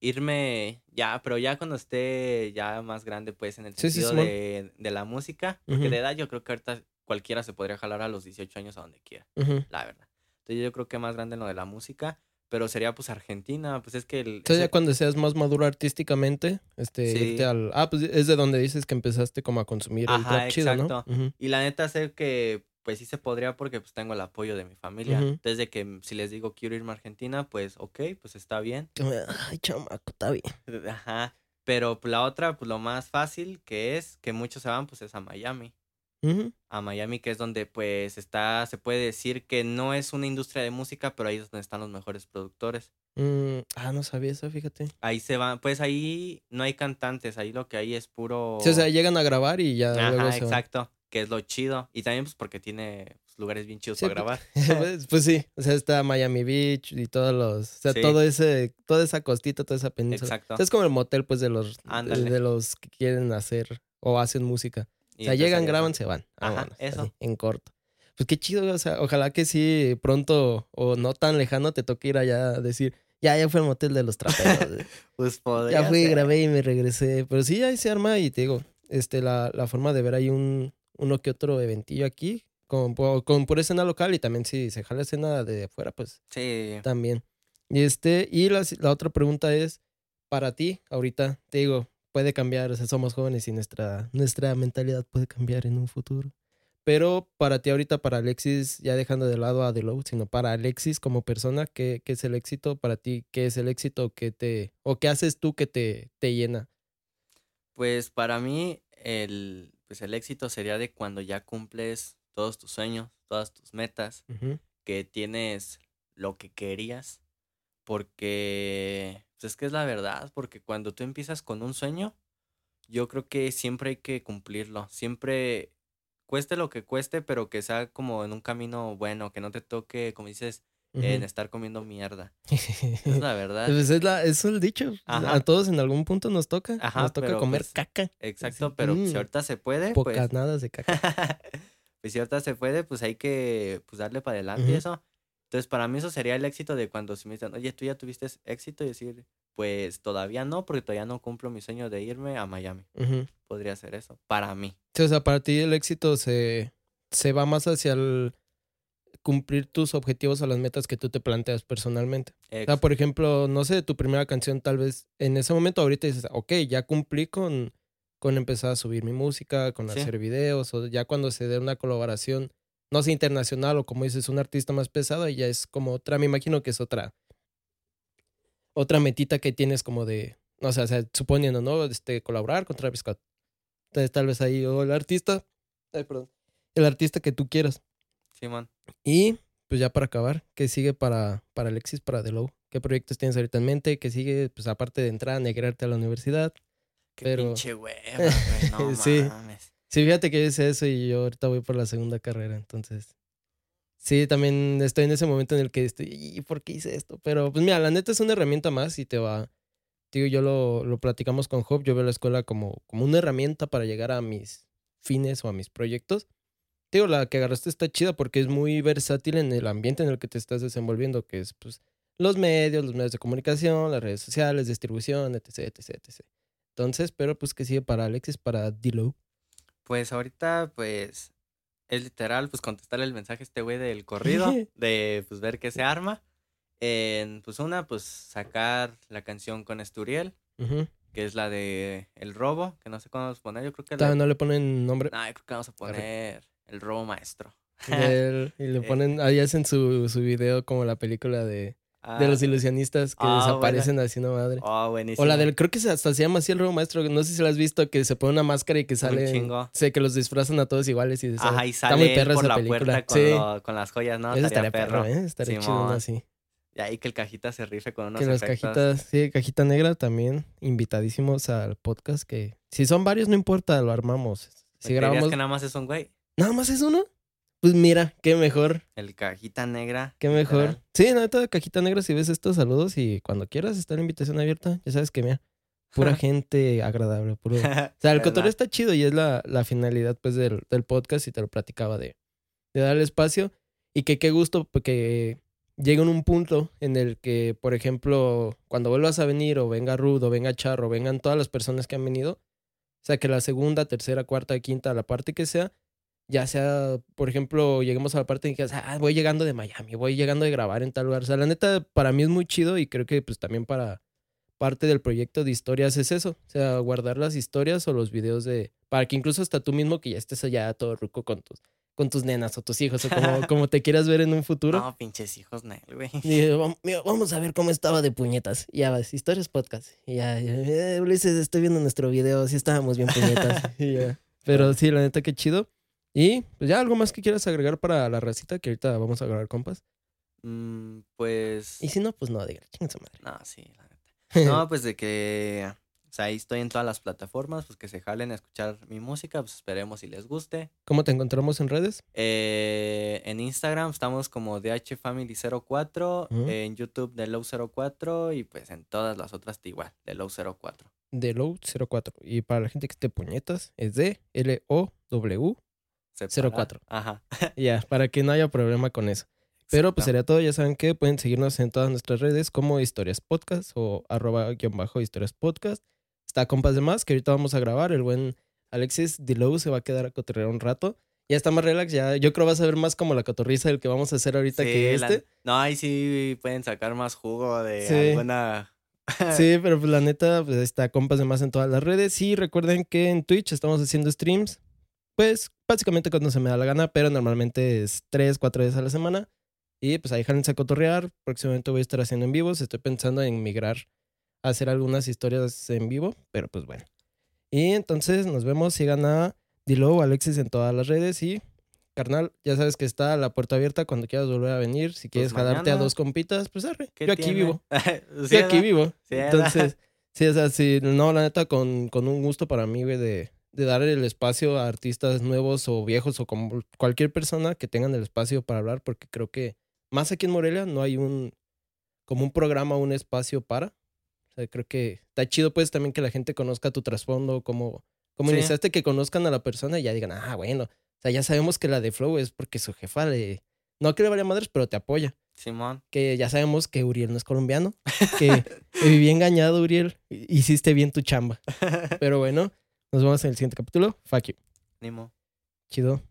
irme ya, pero ya cuando esté ya más grande, pues en el Sí, sentido de, de la música, porque Ujú. de edad yo creo que ahorita cualquiera se podría jalar a los 18 años a donde quiera, la verdad. Entonces yo creo que más grande en lo de la música, pero sería pues Argentina, pues es que el... Entonces ya cuando seas más maduro artísticamente, este, Sí. irte al... Ah, pues es de donde dices que empezaste como a consumir el Ajá, trap chido, ¿no? exacto. Y la neta sé que pues sí se podría porque pues tengo el apoyo de mi familia. Ujú. Entonces de que mm, si les digo quiero irme a Argentina, pues ok, pues está bien. Ay, chamaco, está bien. <laughs> Ajá. Pero pues, la otra, pues lo más fácil que es, que muchos se van, pues es a Miami. Ujú. A Miami, que es donde pues está, se puede decir que no es una industria de música, pero ahí es donde están los mejores productores. Mm, ah, no sabía eso, fíjate. Ahí se van, pues ahí no hay cantantes, ahí lo que hay es puro... Sí, o sea, llegan a grabar y ya luego Ajá, van. Que es lo chido. Y también pues porque tiene pues, lugares bien chidos Sí, para pues- grabar. <laughs> pues, pues sí, o sea, está Miami Beach y todos los, o sea, Sí. todo ese, toda esa costita, toda esa península. Exacto. O sea, es como el motel, pues, de los, de, Ándale. de los que quieren hacer o hacen música. Y o sea, llegan, graban, se van. Ajá, Vámonos, eso. así, en corto. Pues qué chido, o sea, ojalá que sí pronto o no tan lejano te toque ir allá a decir, ya, ya fue el motel de los traperos. <laughs> Pues podría ya fui, ser. grabé y me regresé. Pero sí, ahí se arma y te digo, este, la, la forma de ver ahí un, uno que otro eventillo aquí, con, con pura escena local y también si se jala escena de afuera, pues Sí. también. Y este, y la, la otra pregunta es, para ti, ahorita, te digo, puede cambiar, o sea, somos jóvenes y nuestra, nuestra mentalidad puede cambiar en un futuro. Pero para ti ahorita, para Alexis, ya dejando de lado a The Low, sino para Alexis como persona, ¿qué, qué es el éxito? Para ti, ¿qué es el éxito? ¿Qué te, ¿O qué haces tú que te, te llena? Pues para mí el, pues el éxito sería de cuando ya cumples todos tus sueños, todas tus metas, que tienes lo que querías, porque pues es que es la verdad, porque cuando tú empiezas con un sueño, yo creo que siempre hay que cumplirlo, siempre cueste lo que cueste, pero que sea como en un camino bueno, que no te toque, como dices, en estar comiendo mierda. <laughs> Es la verdad. Pues es, la, es el dicho. Ajá. A todos en algún punto nos toca. Ajá, nos toca comer pues, caca. Exacto, pero pues, si Mm, ahorita se puede, Pocas pues nada de caca. <laughs> pues si ahorita se puede, pues hay que pues, darle para adelante y eso. Entonces, para mí eso sería el éxito de cuando si me dicen, oye, tú ya tuviste éxito y decir, pues todavía no, porque todavía no cumplo mi sueño de irme a Miami. Podría ser eso, para mí. Sí, o sea, para ti el éxito se, se va más hacia el cumplir tus objetivos o las metas que tú te planteas personalmente. O sea, por ejemplo, no sé, tu primera canción tal vez en ese momento ahorita dices, ok, ya cumplí con, con empezar a subir mi música, con Sí. hacer videos, o ya cuando se dé una colaboración, no sé, internacional o como dices, un artista más pesado, ya es como otra, me imagino que es otra, otra metita que tienes como de, no sé, o sea, suponiendo, ¿no? Este, colaborar con Travis Scott. Entonces tal vez ahí, o el artista, ay, perdón, el artista que tú quieras. Simón. Y pues ya para acabar, ¿qué sigue para, para Alexis, para The Low? ¿Qué proyectos tienes ahorita en mente? ¿Qué sigue? Pues aparte de entrar a negrarte a la universidad. Qué Pero- pinche hueva, güey, no <laughs> Sí. mames. Sí, fíjate que yo hice eso y yo ahorita voy por la segunda carrera, entonces. Sí, también estoy en ese momento en el que estoy, ¿y por qué hice esto? Pero pues mira, la neta es una herramienta más y te va. Digo, yo lo, lo platicamos con Job, yo veo la escuela como, como una herramienta para llegar a mis fines o a mis proyectos. Digo, la que agarraste está chida porque es muy versátil en el ambiente en el que te estás desenvolviendo, que es pues los medios, los medios de comunicación, las redes sociales, distribución, etc, etc, etc. Entonces, pero pues que sigue para Alexis, para Dilo. Pues ahorita, pues, es literal, pues contestarle el mensaje a este güey del corrido, <laughs> de pues ver qué se arma. En, pues una, pues sacar la canción con Esturiel, que es la de El Robo, que no sé cómo vamos a poner, yo creo que... La... no le ponen nombre. No, yo creo que vamos a poner El Robo Maestro. El- y le <laughs> Eh. ponen, ahí hacen su, su video como la película de, de los Ah, ilusionistas que Ah, desaparecen así, no madre. Oh, buenísimo. O la del, creo que se- hasta se llama así el robo maestro, no sé si lo has visto, que se pone una máscara y que sale. Sé que los disfrazan a todos iguales y Ajá, y está sale muy él perra por esa la película. puerta con, sí, lo- con las joyas, ¿no? eso Estaría estaría perro, ¿eh? Estaría chido uno Simón. así. Y ahí que el cajita se rife con unos Que las efectos. cajitas, sí, cajita negra también, invitadísimos al podcast que si son varios no importa, lo armamos. Si ¿Creerías grabamos, que nada más es un güey? Nada más es uno, pues mira, qué mejor, El cajita negra. qué mejor. literal. Sí, neta, cajita negra, si ves estos saludos y cuando quieras está la invitación abierta, ya sabes que mira, pura <laughs> gente agradable, puro... <laughs> O sea, el cotorreo está chido y es la, la finalidad pues del, del podcast y te lo platicaba de, de darle espacio y que qué gusto que llegue en un punto en el que, por ejemplo, cuando vuelvas a venir o venga Rudo, venga Charro, vengan todas las personas que han venido, o sea, que la segunda, tercera, cuarta, quinta, la parte que sea, ya sea, por ejemplo, lleguemos a la parte en que ah, voy llegando de Miami, voy llegando de grabar en tal lugar. O sea, la neta, para mí es muy chido y creo que pues también para parte del proyecto de historias es eso. O sea, guardar las historias o los videos de... Para que incluso hasta tú mismo que ya estés allá todo ruco con tus, con tus nenas o tus hijos o como, <laughs> como te quieras ver en un futuro. No, pinches hijos, Nel, güey. Y, "Vam- mira, vamos a ver cómo estaba de puñetas. Y ya vas, historias podcast. Y ya, ya, "Eh, Ulises, estoy viendo nuestro video, sí estábamos bien puñetas. <laughs> Y ya. Pero sí, la neta, qué chido. Y pues ya algo más que quieras agregar para la racita, que ahorita vamos a grabar compas. Mm, pues. Y si no, pues no, diga, chinga su madre. No, sí, la neta. No, pues de que. O sea, ahí estoy en todas las plataformas, pues que se jalen a escuchar mi música, pues esperemos si les guste. ¿Cómo te encontramos en redes? Eh, en Instagram estamos como DHFamily04, Ujú. en YouTube de Low04 y pues en todas las otras igual, de Low04. De Low 04. Y para la gente que esté puñetas, es de L-O-W. Separado. 04. Ajá. <laughs> Ya, para que no haya problema con eso. Pero pues sería todo. Ya saben que pueden seguirnos en todas nuestras redes como Historias Podcast o arroba guion bajo Historias Podcast. Está Compas de Más, que ahorita vamos a grabar. El buen Alexis Dilow se va a quedar a cotorrear un rato. Ya está más relax, ya yo creo vas a ver más como la cotorriza del que vamos a hacer ahorita que la- este. No, ahí sí pueden sacar más jugo de Sí. alguna. <laughs> Sí, pero pues la neta, pues está Compas de Más en todas las redes. Y recuerden que en Twitch estamos haciendo streams, pues básicamente cuando se me da la gana, pero normalmente es tres, cuatro veces a la semana. Y pues ahí jálense a cotorrear. Próximamente voy a estar haciendo en vivos. Estoy pensando en migrar a hacer algunas historias en vivo, pero pues bueno. Y entonces nos vemos. Sigan a Dilo Alexis en todas las redes. Y carnal, ya sabes que está la puerta abierta cuando quieras volver a venir. Si quieres jalarte a Pues dos compitas, pues arre. ¿Qué Yo aquí tiene? vivo. <laughs> Sí, Yo aquí vivo. Sí. Entonces, <laughs> sí, o sea, sí, no, la neta, con, con un gusto para mí, güey, de, de dar el espacio a artistas nuevos o viejos o como cualquier persona que tengan el espacio para hablar, porque creo que más aquí en Morelia no hay un, como un programa, un espacio para. O sea, creo que está chido, pues, también que la gente conozca tu trasfondo, cómo, cómo Sí. iniciaste, que conozcan a la persona y ya digan, ah, bueno, o sea, ya sabemos que la de Flow es porque su jefa le, no que le madres, pero te apoya Simón. que ya sabemos que Uriel no es colombiano, que viví engañado, Uriel. Hiciste bien tu chamba. <laughs> Pero bueno, nos vemos en el siguiente capítulo. Fuck you. Nimo. Chido.